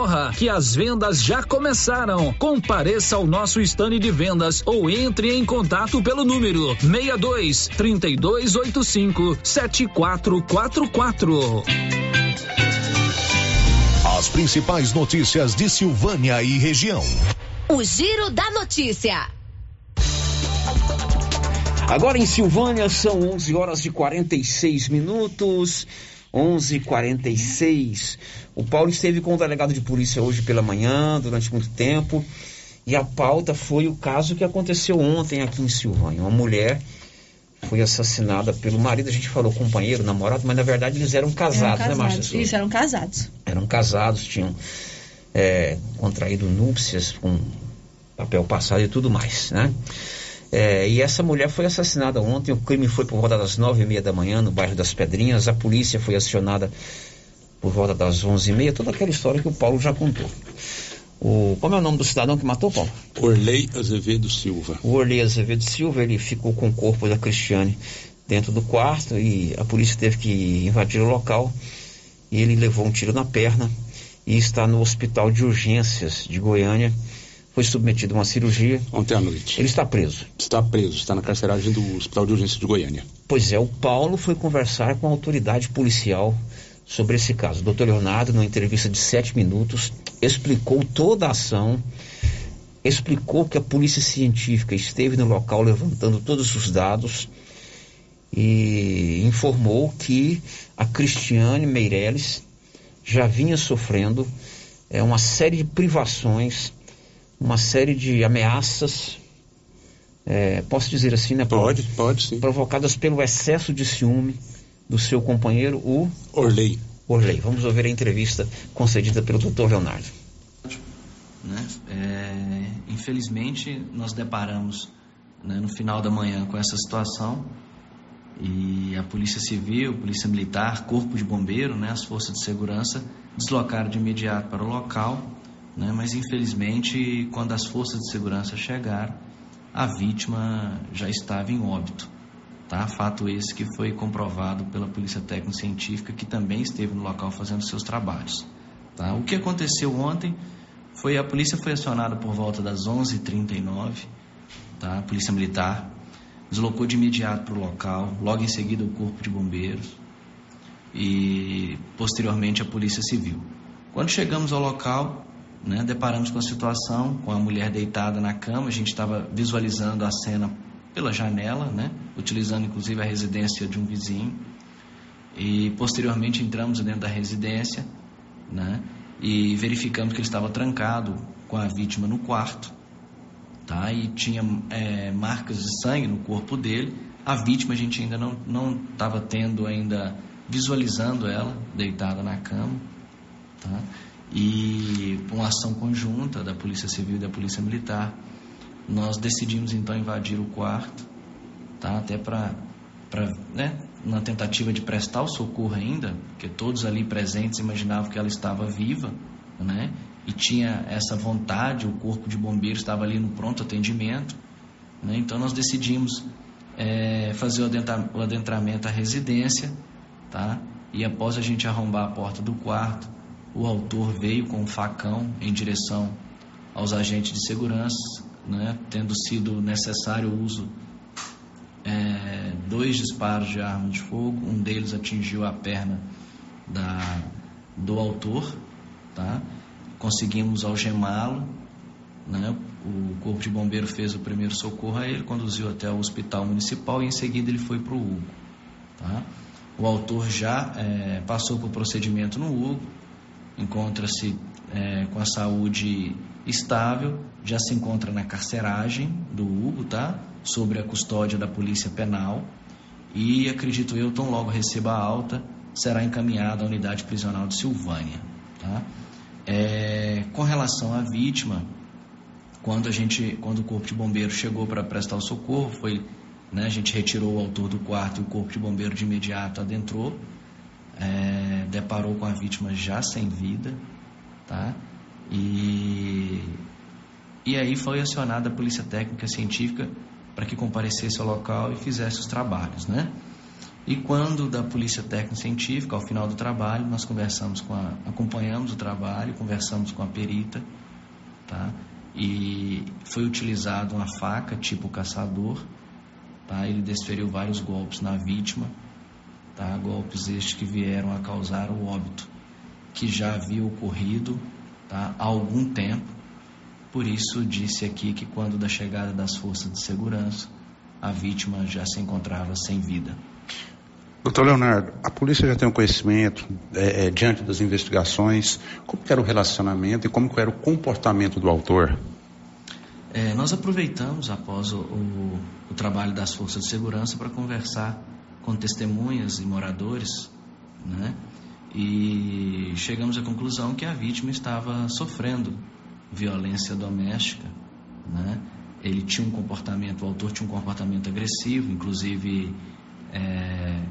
corra que as vendas já começaram. Compareça ao nosso stand de vendas ou entre em contato pelo número 62 3285 7444. As principais notícias de Silvânia e região. O Giro da Notícia. Agora em Silvânia são 11 horas e 46 minutos. 11:46. O Paulo esteve com o delegado de polícia hoje pela manhã, durante muito tempo, e a pauta foi o caso que aconteceu ontem aqui em Silvânia. Uma mulher foi assassinada pelo marido, a gente falou companheiro, namorado, mas na verdade eles eram casados, eram né, Márcia? casados. Isso, eram casados. Eram casados, tinham é, contraído núpcias com papel passado e tudo mais, né? É, e essa mulher foi assassinada ontem. O crime foi por volta das nove e meia da manhã no bairro das Pedrinhas. A polícia foi acionada por volta das onze e meia. Toda aquela história que o Paulo já contou. O, como é o nome do cidadão que matou, Paulo? Orley Azevedo Silva. O Orley Azevedo Silva, ele ficou com o corpo da Cristiane dentro do quarto e a polícia teve que invadir o local. E ele levou um tiro na perna e está no hospital de urgências de Goiânia. Foi submetido a uma cirurgia. Ontem à noite. Ele está preso. Está preso, está na carceragem do Hospital de Urgência de Goiânia. Pois é, o Paulo foi conversar com a autoridade policial sobre esse caso. O doutor Leonardo, numa entrevista de sete minutos, explicou toda a ação, explicou que a polícia científica esteve no local levantando todos os dados e informou que a Cristiane Meirelles já vinha sofrendo é, uma série de privações, uma série de ameaças, é, posso dizer assim, né? Pode, pode sim. Provocadas pelo excesso de ciúme do seu companheiro, o Orley. Orley. Vamos ouvir a entrevista concedida pelo Dr. Leonardo. Né? É, infelizmente, nós deparamos né, no final da manhã com essa situação e a Polícia Civil, Polícia Militar, Corpo de Bombeiro, né, as forças de segurança deslocaram de imediato para o local, né, mas infelizmente, quando as forças de segurança chegaram, a vítima já estava em óbito. Tá? Fato esse que foi comprovado pela Polícia Técnico Científica, que também esteve no local fazendo seus trabalhos. Tá? O que aconteceu ontem foi a polícia foi acionada por volta das 11h39, tá? a Polícia Militar deslocou de imediato para o local, logo em seguida o Corpo de Bombeiros e posteriormente a Polícia Civil. Quando chegamos ao local, né, deparamos com a situação, com a mulher deitada na cama, a gente estava visualizando a cena pela janela, né, utilizando inclusive a residência de um vizinho. E posteriormente entramos dentro da residência, né, e verificamos que ele estava trancado com a vítima no quarto, tá? E tinha é, marcas de sangue no corpo dele. A vítima a gente ainda não estava tendo ainda visualizando ela deitada na cama, tá? E uma ação conjunta da Polícia Civil e da Polícia Militar, nós decidimos então invadir o quarto, tá? Até para né, uma tentativa de prestar o socorro ainda, porque todos ali presentes imaginavam que ela estava viva, né? E tinha essa vontade, o corpo de bombeiro estava ali no pronto atendimento, né? Então nós decidimos é, fazer o adentramento à residência, tá? E após a gente arrombar a porta do quarto, o autor veio com um facão em direção aos agentes de segurança, né? Tendo sido necessário o uso é, dois disparos de arma de fogo, um deles atingiu a perna da, do autor, tá? Conseguimos algemá-lo, né? O corpo de bombeiro fez o primeiro socorro a ele, conduziu até o hospital municipal e em seguida ele foi para o Hugo, tá? O autor já é, passou por procedimento no Hugo, encontra-se é, com a saúde estável, já se encontra na carceragem do Hugo, tá? Sobre a custódia da Polícia Penal e acredito eu, tão logo receba a alta, será encaminhado à unidade prisional de Silvânia, tá? É, com relação à vítima, quando a gente, quando o corpo de bombeiro chegou para prestar o socorro, foi, né, a gente retirou o autor do quarto e o corpo de bombeiro de imediato adentrou, é, deparou com a vítima já sem vida, tá? E, e aí foi acionada a polícia técnica científica para que comparecesse ao local e fizesse os trabalhos, né? E quando da polícia técnica científica, ao final do trabalho, nós conversamos com a, acompanhamos o trabalho, conversamos com a perita, tá? E foi utilizado uma faca tipo caçador, tá? Ele desferiu vários golpes na vítima, tá? Golpes estes que vieram a causar o óbito, que já havia ocorrido tá? há algum tempo. Por isso, disse aqui que quando da chegada das forças de segurança, a vítima já se encontrava sem vida. Doutor Leonardo, a polícia já tem um conhecimento, é, é, diante das investigações, como era o relacionamento e como era o comportamento do autor? É, nós aproveitamos, após o, o, o, trabalho das forças de segurança, para conversar com testemunhas e moradores, né? E chegamos à conclusão que a vítima estava sofrendo violência doméstica, né? Ele tinha um comportamento, o autor tinha um comportamento agressivo, inclusive é,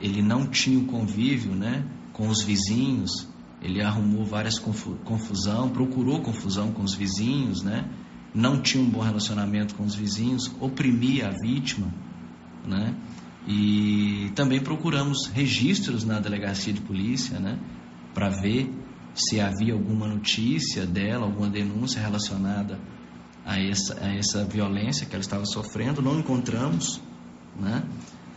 ele não tinha o convívio, né, com os vizinhos. Ele arrumou várias confu confusão, procurou confusão com os vizinhos, né? Não tinha um bom relacionamento com os vizinhos, oprimia a vítima, né? E também procuramos registros na delegacia de polícia, né, para ver se havia alguma notícia dela, alguma denúncia relacionada a essa, a essa violência que ela estava sofrendo. Não encontramos, né?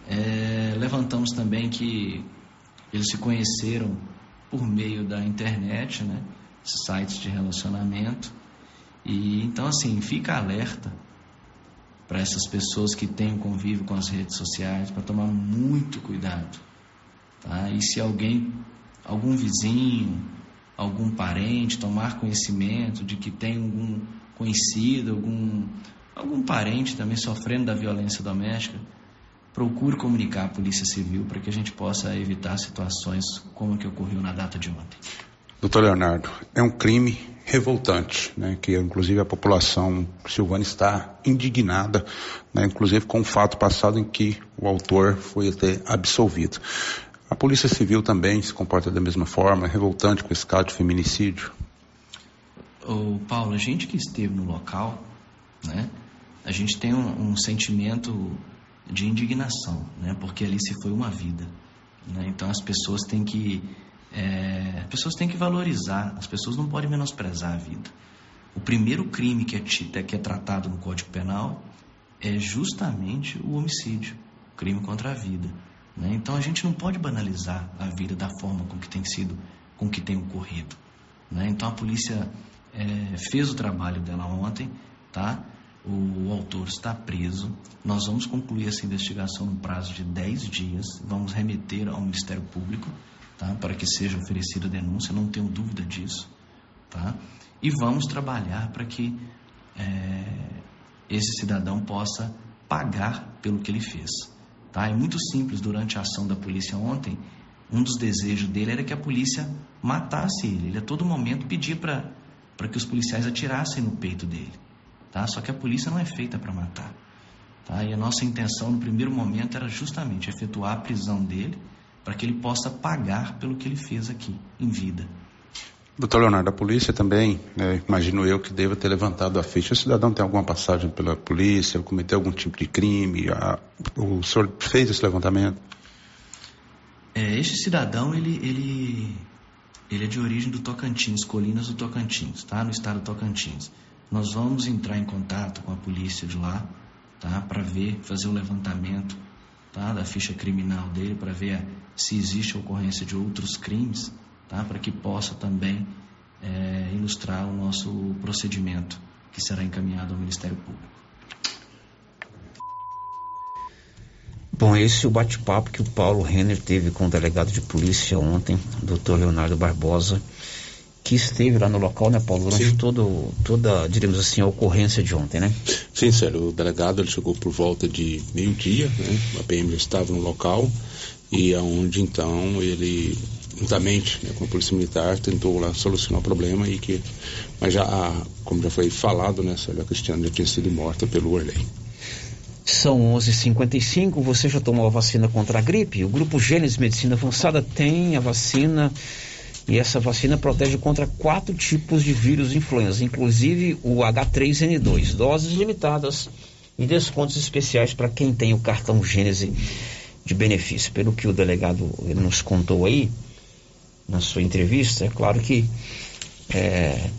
É, levantamos também que eles se conheceram por meio da internet, né? Sites de relacionamento. E então assim, fica alerta para essas pessoas que têm convívio com as redes sociais, para tomar muito cuidado. Tá? E se alguém, algum vizinho, algum parente tomar conhecimento de que tem algum conhecido, algum, algum parente também sofrendo da violência doméstica, procure comunicar à Polícia Civil para que a gente possa evitar situações como a que ocorreu na data de ontem. Doutor Leonardo, é um crime revoltante, né, que inclusive a população silvana está indignada, né, inclusive com o fato passado em que o autor foi até absolvido. A Polícia Civil também se comporta da mesma forma, é revoltante com esse caso de feminicídio. O Paulo, a gente que esteve no local, né, a gente tem um, um sentimento de indignação, né, porque ali se foi uma vida. Né, então as pessoas têm que é, as pessoas têm que valorizar, as pessoas não podem menosprezar a vida. O primeiro crime que é, que é tratado no Código Penal é justamente o homicídio, o crime contra a vida. Né? Então a gente não pode banalizar a vida da forma com que tem sido, com que tem ocorrido. Né? Então a polícia é, fez o trabalho dela ontem, tá? O autor está preso. Nós vamos concluir essa investigação no prazo de 10 dias. Vamos remeter ao Ministério Público tá? para que seja oferecida denúncia, não tenho dúvida disso. Tá? E vamos trabalhar para que é, esse cidadão possa pagar pelo que ele fez. Tá? É muito simples, durante a ação da polícia ontem, um dos desejos dele era que a polícia matasse ele. Ele a todo momento pedia para que os policiais atirassem no peito dele. Tá? Só que a polícia não é feita para matar. Tá? E a nossa intenção no primeiro momento era justamente efetuar a prisão dele para que ele possa pagar pelo que ele fez aqui, em vida. Doutor Leonardo, a polícia também, né, imagino eu que deva ter levantado a ficha. O cidadão tem alguma passagem pela polícia, cometeu algum tipo de crime? A, o senhor fez esse levantamento? É, este cidadão, ele, ele, ele é de origem do Tocantins, Colinas do Tocantins, tá? No estado do Tocantins. Nós vamos entrar em contato com a polícia de lá, tá? Para ver, fazer o levantamento, tá? Da ficha criminal dele, para ver se existe ocorrência de outros crimes, tá? Para que possa também é, ilustrar o nosso procedimento, que será encaminhado ao Ministério Público. Bom, esse é o bate-papo que o Paulo Renner teve com o delegado de polícia ontem, doutor Leonardo Barbosa, que esteve lá no local, né, Paulo, durante todo, toda, diríamos assim, a ocorrência de ontem, né? Sim, sério. O delegado ele chegou por volta de meio-dia, né? A PM já estava no local e aonde então ele juntamente né, com a polícia militar tentou lá solucionar o problema e que mas já como já foi falado né a Cristiana já tinha sido morta pelo Orley são 11:55. Você já tomou a vacina contra a gripe? O grupo Gênesis Medicina Avançada tem a vacina e essa vacina protege contra quatro tipos de vírus influenza, inclusive o H3N2. Doses limitadas e descontos especiais para quem tem o cartão Gênese de benefício. Pelo que o delegado nos contou aí na sua entrevista, é claro que é,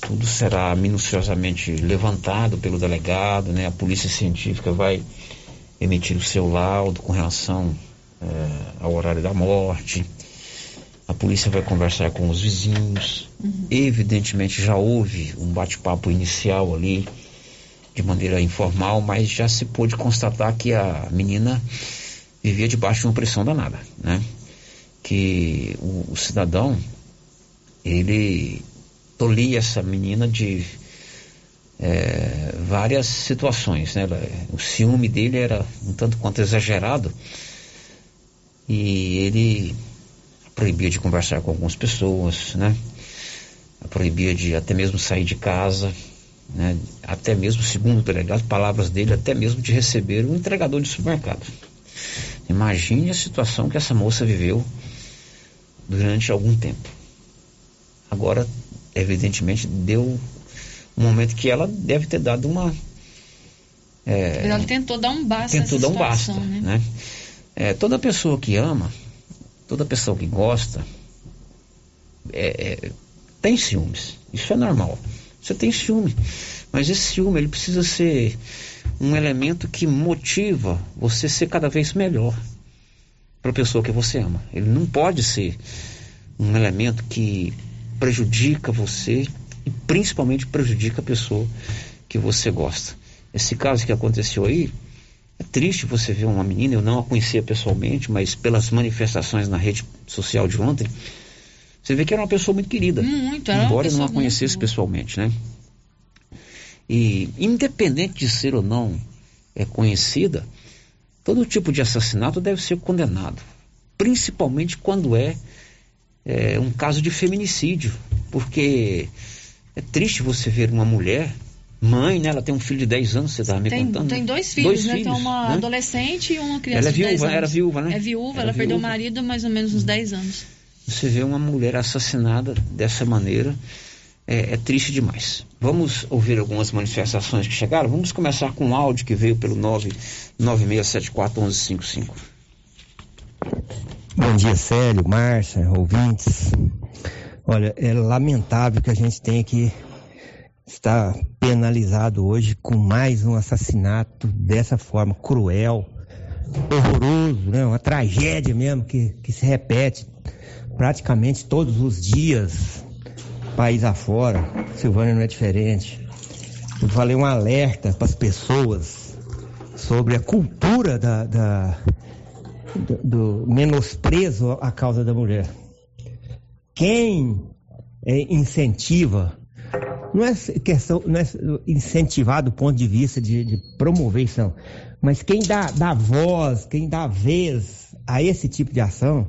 tudo será minuciosamente levantado pelo delegado, né? A polícia científica vai emitir o seu laudo com relação é, ao horário da morte. A polícia vai conversar com os vizinhos. Uhum. Evidentemente já houve um bate-papo inicial ali, de maneira informal, mas já se pôde constatar que a menina vivia debaixo de uma pressão danada, né? Que o, o cidadão, ele tolia essa menina de é, várias situações, né? O ciúme dele era um tanto quanto exagerado e ele proibia de conversar com algumas pessoas, né? Proibia de até mesmo sair de casa, né? Até mesmo, segundo o delegado, palavras dele, até mesmo de receber um entregador de supermercado. Imagine a situação que essa moça viveu durante algum tempo. Agora evidentemente deu um momento que ela deve ter dado uma. É, ela tentou dar um basta tentou dar um basta, né? né? É, toda pessoa que ama, toda pessoa que gosta, é, é, tem ciúmes. Isso é normal. Você tem ciúme, mas esse ciúme ele precisa ser um elemento que motiva você ser cada vez melhor para a pessoa que você ama. Ele não pode ser um elemento que prejudica você e principalmente prejudica a pessoa que você gosta. Esse caso que aconteceu aí, triste você ver uma menina, eu não a conhecia pessoalmente, mas pelas manifestações na rede social de ontem, você vê que era uma pessoa muito querida. Muito, embora eu não a conhecesse pessoalmente, né? E independente de ser ou não é conhecida, todo tipo de assassinato deve ser condenado, principalmente quando é é, um caso de feminicídio, porque é triste você ver uma mulher, mãe, né? Ela tem um filho de 10 anos, você estava me tem, contando. Tem dois filhos, dois né? filhos, tem uma né? adolescente e uma criança Ela é de 10 viúva, anos. era viúva, né? É viúva, Era ela perdeu o marido há mais ou menos uns 10 anos. Você vê uma mulher assassinada dessa maneira, é, é triste demais. Vamos ouvir algumas manifestações que chegaram? Vamos começar com um áudio que veio pelo 996741155. Bom dia, Célio, Márcia, ouvintes. Olha, é lamentável que a gente tenha que estar penalizado hoje com mais um assassinato dessa forma cruel, horroroso, né? Uma tragédia mesmo que, que se repete praticamente todos os dias, país afora. Silvânia não é diferente. Eu falei um alerta para as pessoas sobre a cultura da, da do, do menosprezo à causa da mulher. Quem é, incentiva Não é questão, não é incentivar do ponto de vista de, de promover isso, não. Mas quem dá, dá voz, quem dá vez a esse tipo de ação,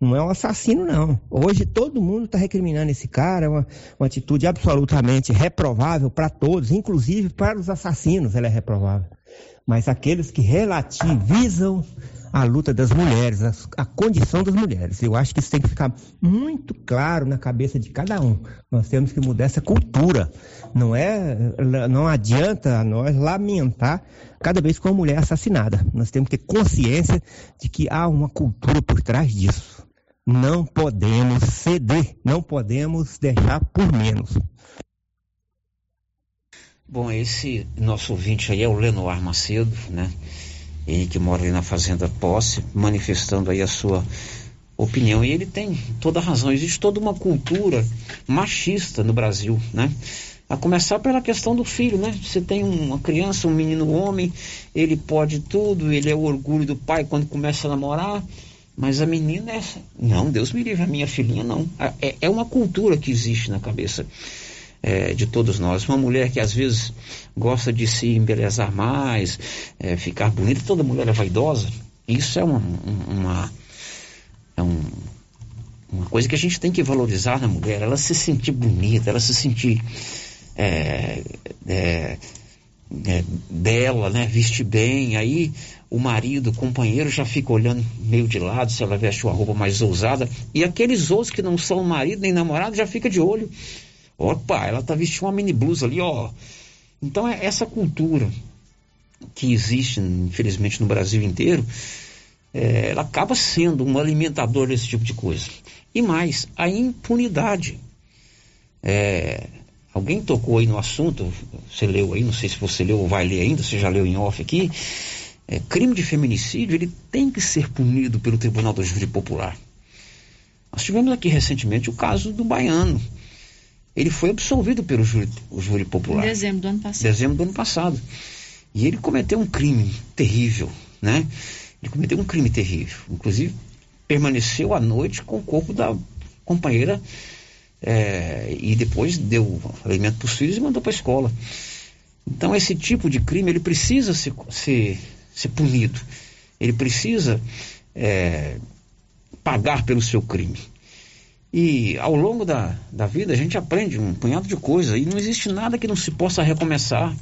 não é um assassino, não. Hoje todo mundo está recriminando esse cara, é uma, uma atitude absolutamente reprovável para todos, inclusive para os assassinos ela é reprovável. Mas aqueles que relativizam a luta das mulheres, a, a, condição das mulheres. Eu acho que isso tem que ficar muito claro na cabeça de cada um. Nós temos que mudar essa cultura. Não é, não adianta nós lamentar cada vez que uma mulher é assassinada. Nós temos que ter consciência de que há uma cultura por trás disso. Não podemos ceder, não podemos deixar por menos. Bom, esse nosso ouvinte aí é o Lenoir Macedo, né? Ele que mora ali na Fazenda Posse, manifestando aí a sua opinião. E ele tem toda a razão. Existe toda uma cultura machista no Brasil, né? A começar pela questão do filho, né? Você tem uma criança, um menino homem, ele pode tudo, ele é o orgulho do pai quando começa a namorar, mas a menina é. Não, Deus me livre, a minha filhinha não. É, é uma cultura que existe na cabeça é, de todos nós. Uma mulher que às vezes gosta de se embelezar mais, é, ficar bonita, toda mulher é vaidosa. Isso é uma, uma, é um, uma coisa que a gente tem que valorizar na mulher, ela se sentir bonita, ela se sentir é, é, é, dela, né, vestir bem, aí o marido, o companheiro já fica olhando meio de lado se ela veste uma roupa mais ousada, e aqueles outros que não são marido nem namorado já fica de olho. Opa, ela tá vestindo uma mini blusa ali, ó. Então é essa cultura que existe, infelizmente, no Brasil inteiro, é, ela acaba sendo um alimentador desse tipo de coisa. E mais, a impunidade. É, alguém tocou aí no assunto, você leu aí, não sei se você leu ou vai ler ainda, você já leu em off aqui. É, crime de feminicídio, ele tem que ser punido pelo Tribunal do Júri Popular. Nós tivemos aqui recentemente o caso do baiano ele foi absolvido pelo júri, júri popular. Em dezembro do ano passado. Dezembro do ano passado. E ele cometeu um crime terrível, né? Ele cometeu um crime terrível. Inclusive, permaneceu à noite com o corpo da companheira é, e depois deu alimento para os filhos e mandou para a escola. Então, esse tipo de crime, ele precisa ser, ser, ser punido. Ele precisa é, pagar pelo seu crime. E ao longo da, da vida a gente aprende um punhado de coisa e não existe nada que não se possa recomeçar.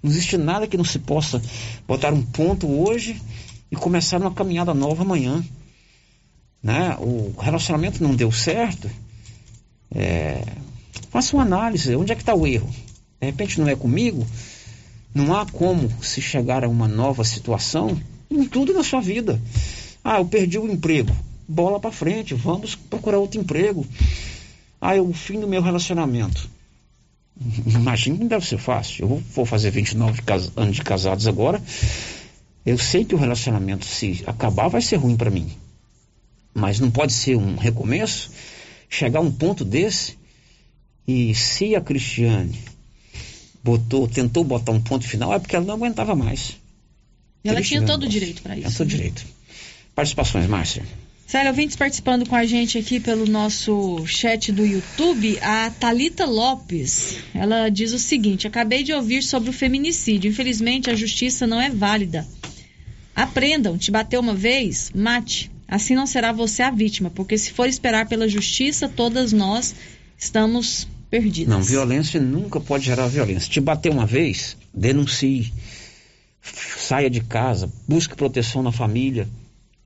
Não existe nada que não se possa botar um ponto hoje e começar uma caminhada nova amanhã. Né? O relacionamento não deu certo. É... Faça uma análise. Onde é que está o erro? De repente não é comigo? Não há como se chegar a uma nova situação em tudo na sua vida. Ah, eu perdi o emprego bola para frente, vamos procurar outro emprego. Ah, é o fim do meu relacionamento. Imagina que não deve ser fácil. Eu vou fazer 29 anos de casados agora. Eu sei que o relacionamento, se acabar, vai ser ruim para mim. Mas não pode ser um recomeço. Chegar a um ponto desse. E se a Cristiane botou, tentou botar um ponto final, é porque ela não aguentava mais. Ela tinha todo o direito para isso. Tinha todo né? direito. Participações, Márcia. Sério, ouvintes participando com a gente aqui pelo nosso chat do YouTube, a Talita Lopes, ela diz o seguinte: acabei de ouvir sobre o feminicídio. Infelizmente, a justiça não é válida. Aprendam, te bateu uma vez, mate. Assim não será você a vítima, porque se for esperar pela justiça, todas nós estamos perdidas. Não, violência nunca pode gerar violência. Te bateu uma vez, denuncie. Saia de casa, busque proteção na família,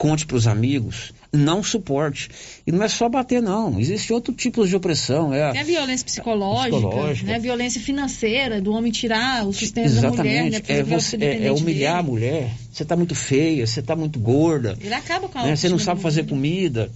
conte para os amigos não suporte. E não é só bater, não. Existe outro tipo de opressão. É, é a violência psicológica, psicológica. Né? a violência financeira, do homem tirar o sustento Exatamente. da mulher. Né? É, você, é, é, humilhar dele. a mulher. Você está muito feia, você está muito gorda. Ele acaba com a né? Você não sabe fazer comida.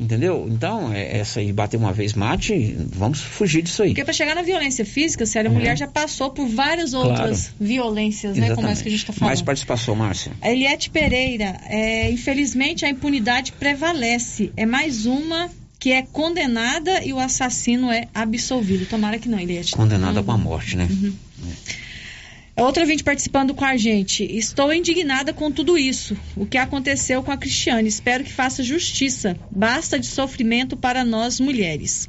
Entendeu? Então, é, essa aí, bater uma vez mate, vamos fugir disso aí. Porque para chegar na violência física, sério, a mulher já passou por várias outras claro. violências, né? Como essa que a gente está falando. Mais participação, Márcia. A Eliette Pereira, é, infelizmente a impunidade prevalece. É mais uma que é condenada e o assassino é absolvido. Tomara que não, Eliette. Condenada uhum. com a morte, né? Uhum. É. Outra vinte participando com a gente. Estou indignada com tudo isso. O que aconteceu com a Cristiane. Espero que faça justiça. Basta de sofrimento para nós mulheres.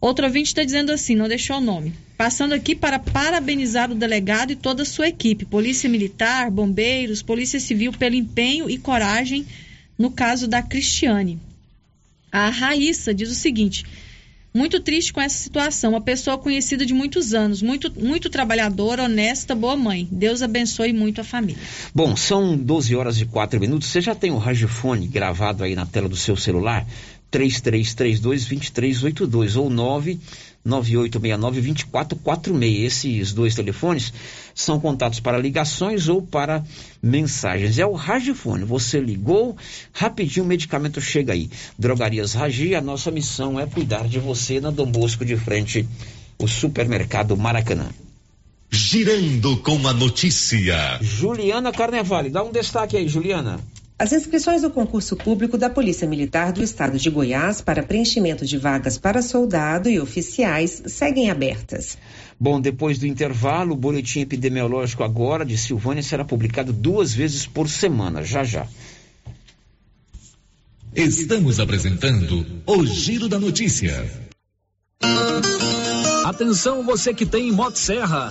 Outro ouvinte está dizendo assim, não deixou o nome. Passando aqui para parabenizar o delegado e toda a sua equipe, Polícia Militar, Bombeiros, Polícia Civil, pelo empenho e coragem no caso da Cristiane. A Raíssa diz o seguinte: muito triste com essa situação. Uma pessoa conhecida de muitos anos, muito, muito trabalhadora, honesta, boa mãe. Deus abençoe muito a família. Bom, são 12 horas e 4 minutos. Você já tem o radiofone gravado aí na tela do seu celular? 3332-2382 ou 99869-2446. Esses dois telefones são contatos para ligações ou para mensagens. É o Ragifone. Você ligou, rapidinho o medicamento chega aí. Drogarias Ragi, a nossa missão é cuidar de você na Dom Bosco de frente, o supermercado Maracanã. Girando com a notícia. Juliana Carnevale, dá um destaque aí, Juliana. As inscrições do concurso público da Polícia Militar do Estado de Goiás para preenchimento de vagas para soldado e oficiais seguem abertas. Bom, depois do intervalo, o boletim epidemiológico agora de Silvânia será publicado duas vezes por semana, já já. Estamos apresentando o Giro da Notícia. Atenção você que tem Motosserra.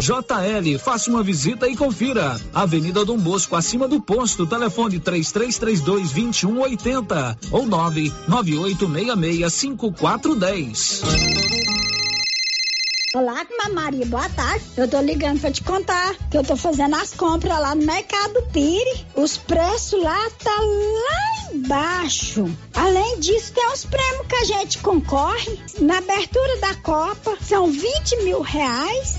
JL, faça uma visita e confira. Avenida Dom Bosco, acima do posto, telefone 3332 2180 ou 99866 5410. Olá, Maria, boa tarde. Eu tô ligando pra te contar que eu tô fazendo as compras lá no Mercado Pire. Os preços lá tá lá embaixo. Além disso, tem os prêmios que a gente concorre. Na abertura da Copa, são 20 mil reais.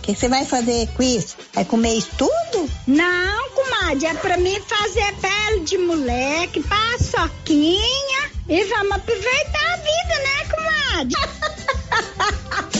O que você vai fazer com isso? Vai comer isso tudo? Não, comadre, é pra mim fazer pele de moleque, paçoquinha e vamos aproveitar a vida, né, comadre? [laughs]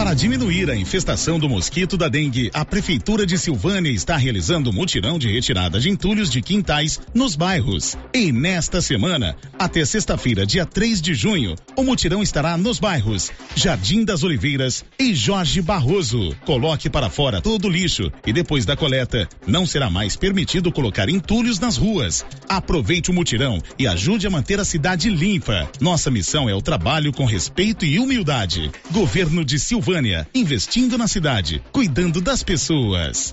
Para diminuir a infestação do mosquito da dengue, a Prefeitura de Silvânia está realizando mutirão de retirada de entulhos de quintais nos bairros. E nesta semana, até sexta-feira, dia 3 de junho, o mutirão estará nos bairros Jardim das Oliveiras e Jorge Barroso. Coloque para fora todo o lixo e depois da coleta, não será mais permitido colocar entulhos nas ruas. Aproveite o mutirão e ajude a manter a cidade limpa. Nossa missão é o trabalho com respeito e humildade. Governo de Silvânia, investindo na cidade, cuidando das pessoas.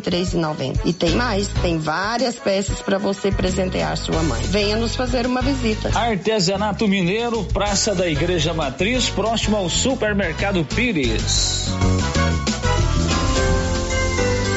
63,90. E tem mais, tem várias peças para você presentear sua mãe. Venha nos fazer uma visita. Artesanato Mineiro, Praça da Igreja Matriz, próximo ao Supermercado Pires.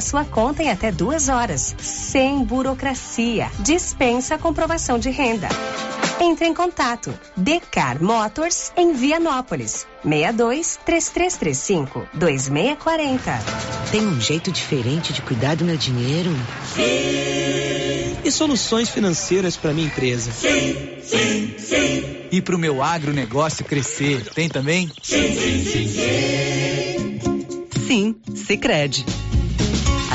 sua conta em até duas horas, sem burocracia. Dispensa a comprovação de renda. Entre em contato. Decar Motors em Vianópolis. 62 3335 2640. Tem um jeito diferente de cuidar do meu dinheiro? Sim. E soluções financeiras para minha empresa? Sim, sim, sim. E para o meu agronegócio crescer? Tem também? Sim, sim, sim, sim. Sim, Sicredi.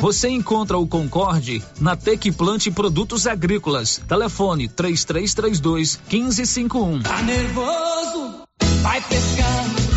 Você encontra o Concorde na Tec Plante Produtos Agrícolas. Telefone 3332 1551. Tá nervoso? Vai pescando.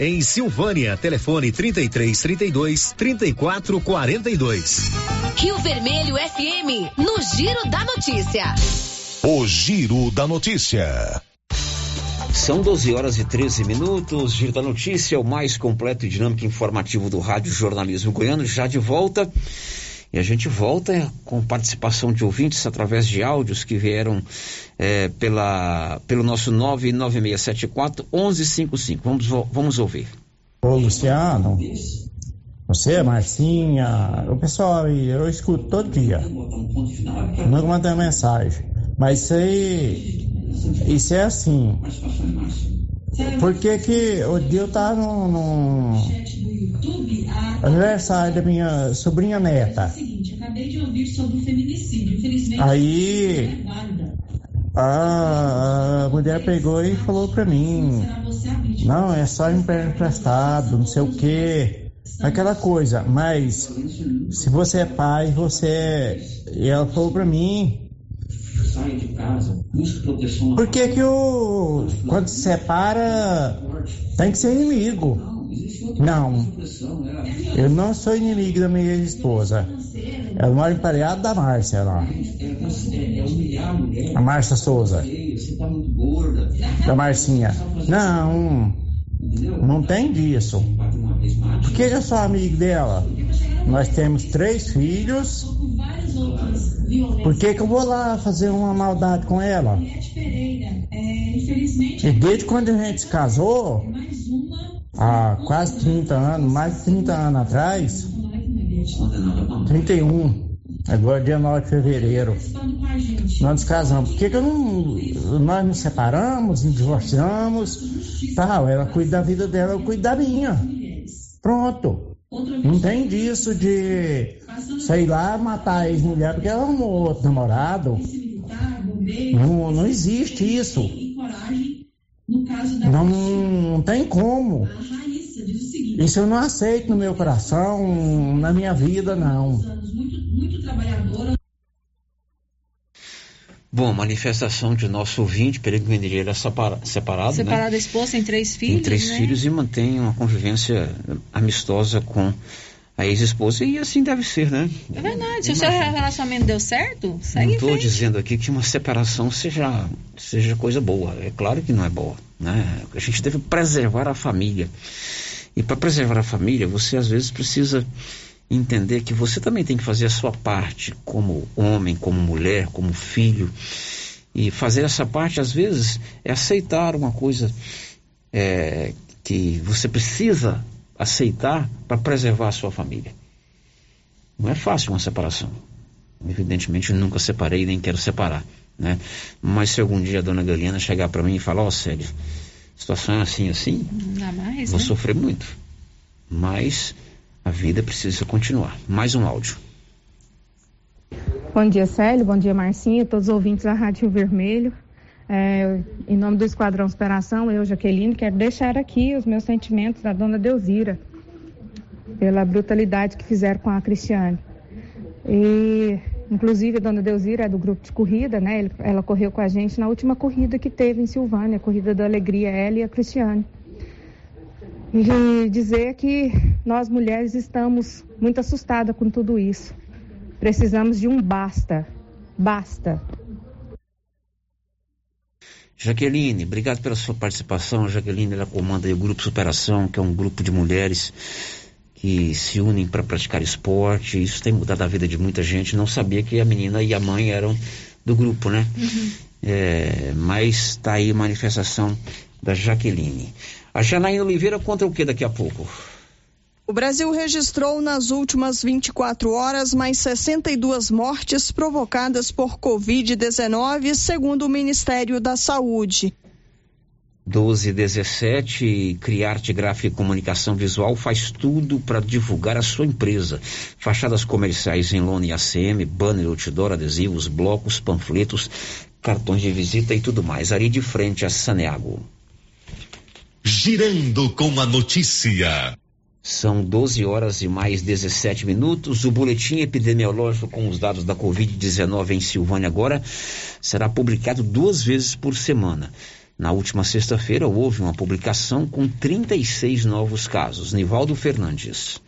em Silvânia. Telefone 33 32 34 42. Rio Vermelho FM, no Giro da Notícia. O Giro da Notícia. São 12 horas e 13 minutos. Giro da Notícia, o mais completo e dinâmico informativo do Rádio Jornalismo Goiano, já de volta. E a gente volta com participação de ouvintes através de áudios que vieram é, pela, pelo nosso 99674 1155. Vamos, vamos ouvir. Ô Luciano, você, Marcinha, o pessoal eu escuto todo dia. Nunca mandei mensagem. Mas isso aí, isso é assim. Por que que o dia eu tava no, no aniversário da minha sobrinha neta. Aí a mulher pegou e falou pra mim, não, é só emprestado, não sei o que. Aquela coisa, mas se você é pai, você. E ela falou pra mim. Por que que o. Quando se separa, tem que ser inimigo? Não. Eu não sou inimigo da minha esposa. Ela mora em Pareado da Márcia lá. A Márcia Souza. Da Marcinha. Não. Não tem disso. Por que eu sou amigo dela? Nós temos três filhos. Por que, que eu vou lá fazer uma maldade com ela? E desde quando a gente se casou, há quase 30 anos, mais de 30 anos atrás, 31, agora dia 9 de fevereiro, nós nos casamos. Por que, que eu não, nós nos separamos, nos divorciamos, tal, ela cuida da vida dela, eu cuido da minha. Pronto. Não tem disso de, sei lá, matar a ex-mulher porque ela arrumou outro namorado. Não, não existe isso. Não, não tem como. Isso eu não aceito no meu coração, na minha vida, não. Bom, manifestação de nosso ouvinte, Perigo Mendeira separado, separado, separado né? esposa, tem três filhos, Tem três né? filhos e mantém uma convivência amistosa com a ex-esposa e assim deve ser, né? É verdade, se o seu relacionamento deu certo, segue Não em estou dizendo aqui que uma separação seja, seja coisa boa, é claro que não é boa, né? A gente deve preservar a família. E para preservar a família, você às vezes precisa entender que você também tem que fazer a sua parte como homem, como mulher, como filho. E fazer essa parte, às vezes, é aceitar uma coisa é, que você precisa aceitar para preservar a sua família. Não é fácil uma separação. Evidentemente, eu nunca separei nem quero separar. Né? Mas se algum dia a dona Galiana chegar para mim e falar: Ó, oh, situação é assim, assim, mais, vou né? sofrer muito. Mas a vida precisa continuar. Mais um áudio. Bom dia, Célio. Bom dia, Marcinha. Todos os ouvintes da Rádio Rio Vermelho. É, em nome do Esquadrão Operação, eu, Jaqueline, quero deixar aqui os meus sentimentos da dona Deusira pela brutalidade que fizeram com a Cristiane. E, inclusive, a dona Deusira é do grupo de corrida, né? Ela correu com a gente na última corrida que teve em Silvânia, a Corrida da Alegria, ela e a Cristiane. E dizer que nós mulheres estamos muito assustadas com tudo isso. Precisamos de um basta. Basta. Jaqueline, obrigado pela sua participação. A Jaqueline ela comanda o Grupo Superação, que é um grupo de mulheres que se unem para praticar esporte. Isso tem mudado a vida de muita gente. Não sabia que a menina e a mãe eram do grupo, né? É, mas está aí a manifestação da Jaqueline. A Janaína Oliveira conta o que daqui a pouco? O Brasil registrou nas últimas 24 horas mais 62 mortes provocadas por Covid-19, segundo o Ministério da Saúde. 12 e 17, Criarte Gráfica e Comunicação Visual faz tudo para divulgar a sua empresa. Fachadas comerciais em lona e ACM, banner, outdoor, adesivos, blocos, panfletos, cartões de visita e tudo mais. Ali de frente a Saneago. Girando com a notícia. São 12 horas e mais 17 minutos. O boletim epidemiológico com os dados da Covid-19 em Silvânia agora será publicado duas vezes por semana. Na última sexta-feira houve uma publicação com 36 novos casos. Nivaldo Fernandes.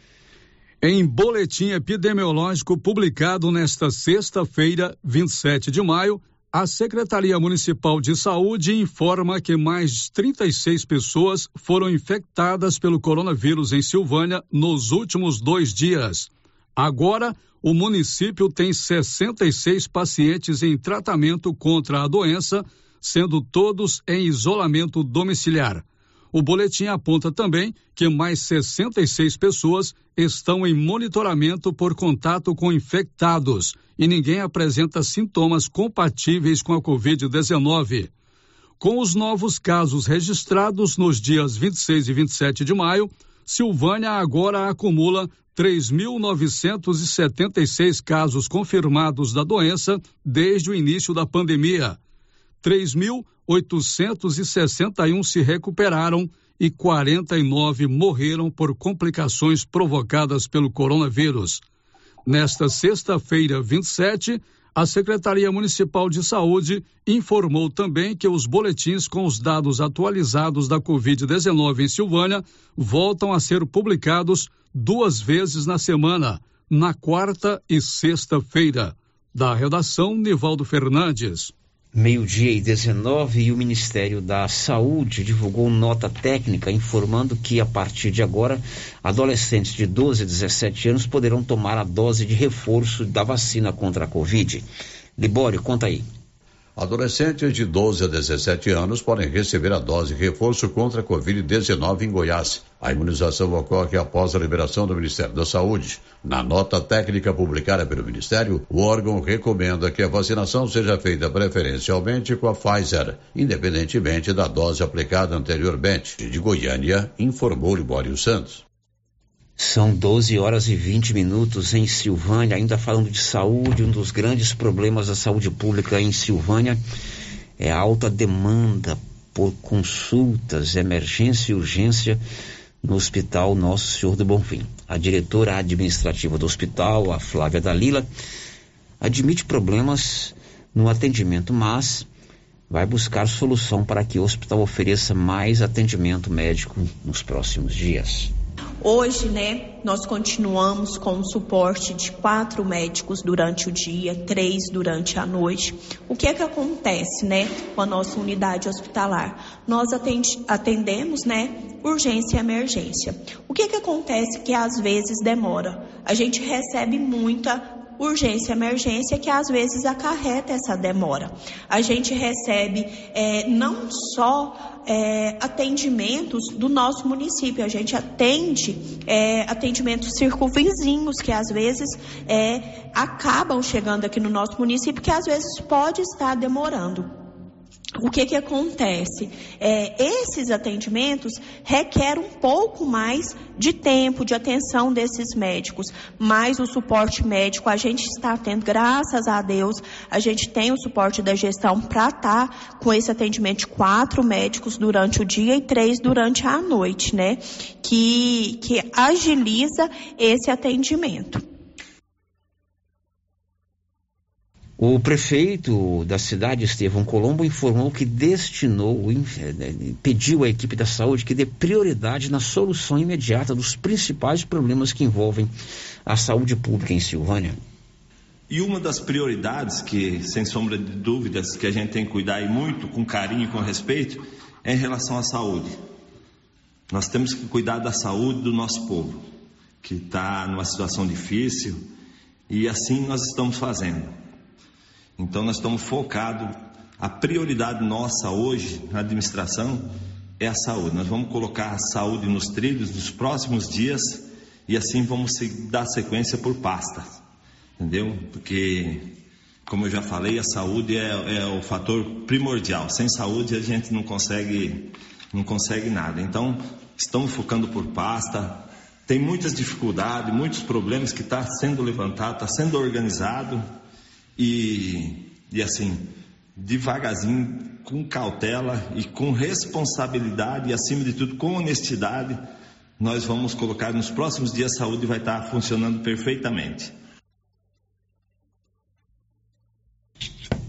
Em boletim epidemiológico publicado nesta sexta-feira, 27 de maio, a Secretaria Municipal de Saúde informa que mais 36 pessoas foram infectadas pelo coronavírus em Silvânia nos últimos dois dias. Agora, o município tem 66 pacientes em tratamento contra a doença, sendo todos em isolamento domiciliar. O boletim aponta também que mais 66 pessoas estão em monitoramento por contato com infectados e ninguém apresenta sintomas compatíveis com a Covid-19. Com os novos casos registrados nos dias 26 e 27 de maio, Silvânia agora acumula 3.976 casos confirmados da doença desde o início da pandemia. 3.861 se recuperaram e 49 morreram por complicações provocadas pelo coronavírus. Nesta sexta-feira, 27, a Secretaria Municipal de Saúde informou também que os boletins com os dados atualizados da Covid-19 em Silvânia voltam a ser publicados duas vezes na semana, na quarta e sexta-feira. Da redação, Nivaldo Fernandes. Meio-dia e 19 e o Ministério da Saúde divulgou nota técnica informando que a partir de agora adolescentes de 12 a 17 anos poderão tomar a dose de reforço da vacina contra a Covid. Libório, conta aí. Adolescentes de 12 a 17 anos podem receber a dose reforço contra a Covid-19 em Goiás. A imunização ocorre após a liberação do Ministério da Saúde. Na nota técnica publicada pelo Ministério, o órgão recomenda que a vacinação seja feita preferencialmente com a Pfizer, independentemente da dose aplicada anteriormente. De Goiânia, informou Libório Santos. São 12 horas e 20 minutos em Silvânia, ainda falando de saúde, um dos grandes problemas da saúde pública em Silvânia é a alta demanda por consultas, emergência e urgência no Hospital Nosso Senhor do Bonfim. A diretora administrativa do hospital, a Flávia Dalila, admite problemas no atendimento, mas vai buscar solução para que o hospital ofereça mais atendimento médico nos próximos dias. Hoje, né, nós continuamos com o suporte de quatro médicos durante o dia, três durante a noite. O que é que acontece, né, com a nossa unidade hospitalar? Nós atende, atendemos, né, urgência e emergência. O que é que acontece que às vezes demora? A gente recebe muita urgência emergência que às vezes acarreta essa demora. A gente recebe é, não só é, atendimentos do nosso município, a gente atende é, atendimentos circunvizinhos que às vezes é, acabam chegando aqui no nosso município, que às vezes pode estar demorando o que que acontece? É, esses atendimentos requerem um pouco mais de tempo, de atenção desses médicos, mas o suporte médico a gente está tendo, graças a Deus, a gente tem o suporte da gestão para estar tá com esse atendimento de quatro médicos durante o dia e três durante a noite, né? Que, que agiliza esse atendimento. O prefeito da cidade, Estevão Colombo, informou que destinou, eh, pediu à equipe da saúde que dê prioridade na solução imediata dos principais problemas que envolvem a saúde pública em Silvânia. E uma das prioridades que, sem sombra de dúvidas, que a gente tem que cuidar e muito com carinho e com respeito, é em relação à saúde. Nós temos que cuidar da saúde do nosso povo, que está numa situação difícil, e assim nós estamos fazendo. Então nós estamos focados, a prioridade nossa hoje na administração é a saúde. Nós vamos colocar a saúde nos trilhos dos próximos dias e assim vamos dar sequência por pasta, entendeu? Porque, como eu já falei, a saúde é, é o fator primordial. Sem saúde a gente não consegue, não consegue nada. Então, estamos focando por pasta. Tem muitas dificuldades, muitos problemas que está sendo levantado, está sendo organizado e, e assim, devagarzinho, com cautela e com responsabilidade e, acima de tudo, com honestidade, nós vamos colocar nos próximos dias a saúde vai estar funcionando perfeitamente.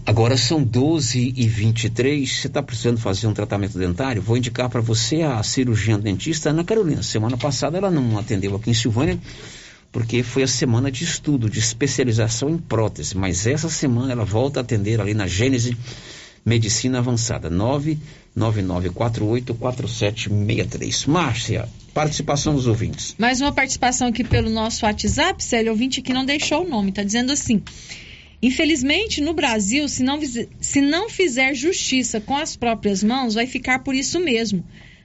Agora são 12 e 23 Você está precisando fazer um tratamento dentário? Vou indicar para você a cirurgiã dentista Ana Carolina. Semana passada ela não atendeu aqui em Silvânia porque foi a semana de estudo, de especialização em prótese, mas essa semana ela volta a atender ali na Gênese Medicina Avançada, 9 99484763. Márcia, participação dos ouvintes. Mais uma participação aqui pelo nosso WhatsApp, Célio, ouvinte que não deixou o nome, está dizendo assim. Infelizmente, no Brasil, se não, se não fizer justiça com as próprias mãos, vai ficar por isso mesmo.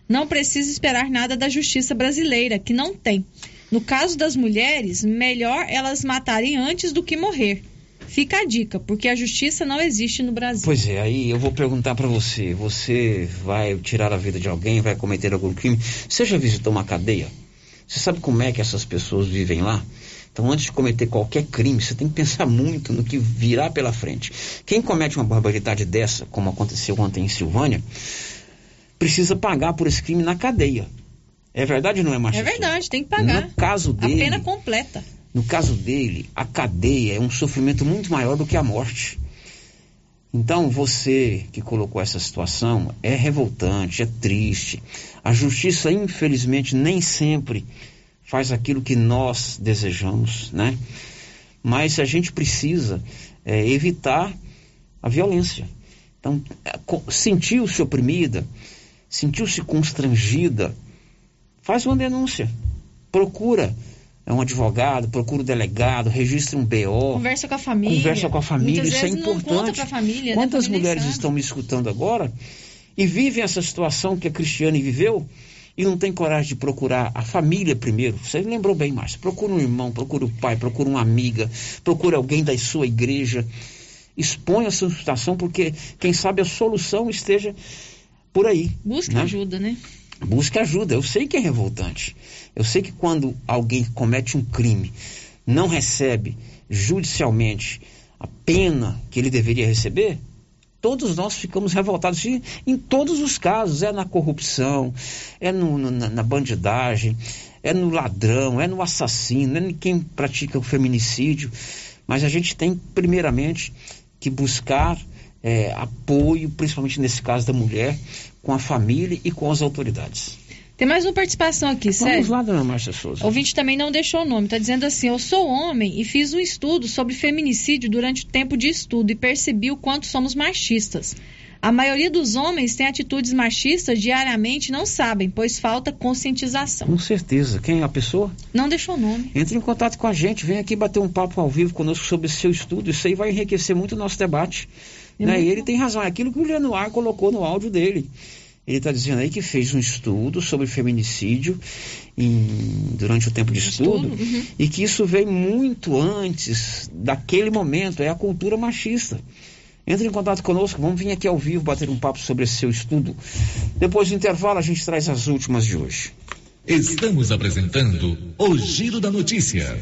Não precisa esperar nada da justiça brasileira, que não tem. No caso das mulheres, melhor elas matarem antes do que morrer. Fica a dica, porque a justiça não existe no Brasil. Pois é, aí eu vou perguntar para você: você vai tirar a vida de alguém, vai cometer algum crime? Você já visitou uma cadeia? Você sabe como é que essas pessoas vivem lá? Então, antes de cometer qualquer crime, você tem que pensar muito no que virá pela frente. Quem comete uma barbaridade dessa, como aconteceu ontem em Silvânia, precisa pagar por esse crime na cadeia. É verdade ou não é, Márcia? É verdade, tem que pagar. No caso dele. A pena completa. No caso dele, a cadeia é um sofrimento muito maior do que a morte. Então, você que colocou essa situação é revoltante, é triste. A justiça, infelizmente, nem sempre faz aquilo que nós desejamos, né? Mas a gente precisa é, evitar a violência. Então, é, sentiu-se oprimida, sentiu-se constrangida, faz uma denúncia. Procura é um advogado, procura um delegado, registre um BO. Conversa com a família. Conversa com a família, Muitas isso é importante. Família, né, Quantas mulheres estão me escutando agora e vivem essa situação que a Cristiane viveu e não tem coragem de procurar a família primeiro? Você lembrou bem, Márcio. Procura um irmão, procura o pai, procura uma amiga, procura alguém da sua igreja. Expõe a sua situação, porque quem sabe a solução esteja por aí. Busque né? ajuda, né? Busque ajuda. Eu sei que é revoltante. Eu sei que quando alguém comete um crime, não recebe judicialmente a pena que ele deveria receber, todos nós ficamos revoltados. E, em todos os casos, é na corrupção, é no, na, na bandidagem, é no ladrão, é no assassino, é em quem pratica o feminicídio. Mas a gente tem, primeiramente, que buscar é, apoio, principalmente nesse caso da mulher, com a família e com as autoridades. Tem mais uma participação aqui, Vamos Vamos lá, dona Márcia Souza. O ouvinte também não deixou o nome. Está dizendo assim: Eu sou homem e fiz um estudo sobre feminicídio durante o tempo de estudo e percebi o quanto somos machistas. A maioria dos homens tem atitudes machistas diariamente não sabem, pois falta conscientização. Com certeza. Quem é a pessoa? Não deixou o nome. Entre em contato com a gente, vem aqui bater um papo ao vivo conosco sobre seu estudo. Isso aí vai enriquecer muito o nosso debate. É né? E ele tem razão, é aquilo que o Leonor colocou no áudio dele. Ele está dizendo aí que fez um estudo sobre feminicídio em, durante o tempo de estudo, estudo uhum. e que isso veio muito antes daquele momento, é a cultura machista. Entre em contato conosco, vamos vir aqui ao vivo bater um papo sobre esse seu estudo. Depois do intervalo, a gente traz as últimas de hoje. Estamos apresentando o Giro da Notícia.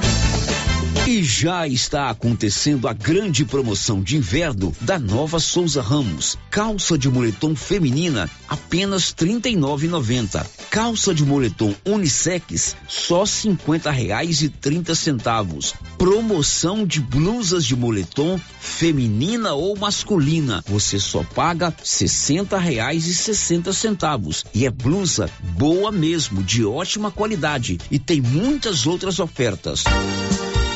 E já está acontecendo a grande promoção de inverno da Nova Souza Ramos. Calça de moletom feminina apenas R$ 39,90. Calça de moletom unissex só 50 reais e 30 centavos. Promoção de blusas de moletom feminina ou masculina. Você só paga 60 reais e 60 centavos. E é blusa boa mesmo, de ótima qualidade. E tem muitas outras ofertas.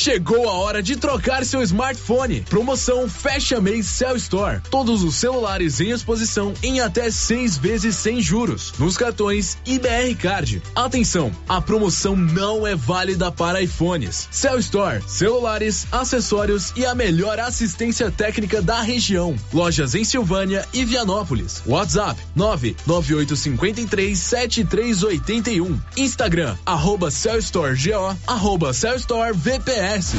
Chegou a hora de trocar seu smartphone. Promoção Fecha Mês Cell Store. Todos os celulares em exposição em até seis vezes sem juros. Nos cartões IBR Card. Atenção, a promoção não é válida para iPhones. Cell Store, celulares, acessórios e a melhor assistência técnica da região. Lojas em Silvânia e Vianópolis. WhatsApp 99853 7381. Instagram, arroba Cell Store GO, arroba Cell Store merece.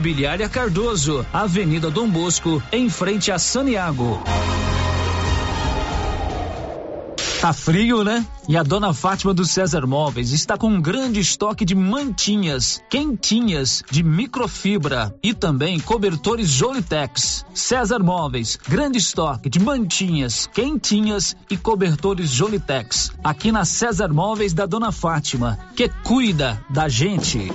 Imobiliária Cardoso, Avenida Dom Bosco, em frente a Saniago. Tá frio, né? E a dona Fátima do César Móveis está com um grande estoque de mantinhas, quentinhas, de microfibra e também cobertores Jolitex. César Móveis, grande estoque de mantinhas, quentinhas e cobertores Jolitex. Aqui na César Móveis da dona Fátima, que cuida da gente.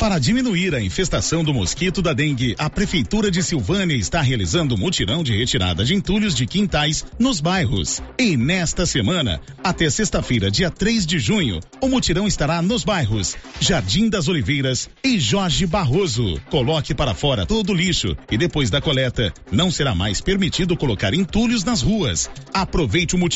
Para diminuir a infestação do mosquito da dengue, a Prefeitura de Silvânia está realizando mutirão de retirada de entulhos de quintais nos bairros. E nesta semana, até sexta-feira, dia 3 de junho, o mutirão estará nos bairros Jardim das Oliveiras e Jorge Barroso. Coloque para fora todo o lixo e depois da coleta, não será mais permitido colocar entulhos nas ruas. Aproveite o mutirão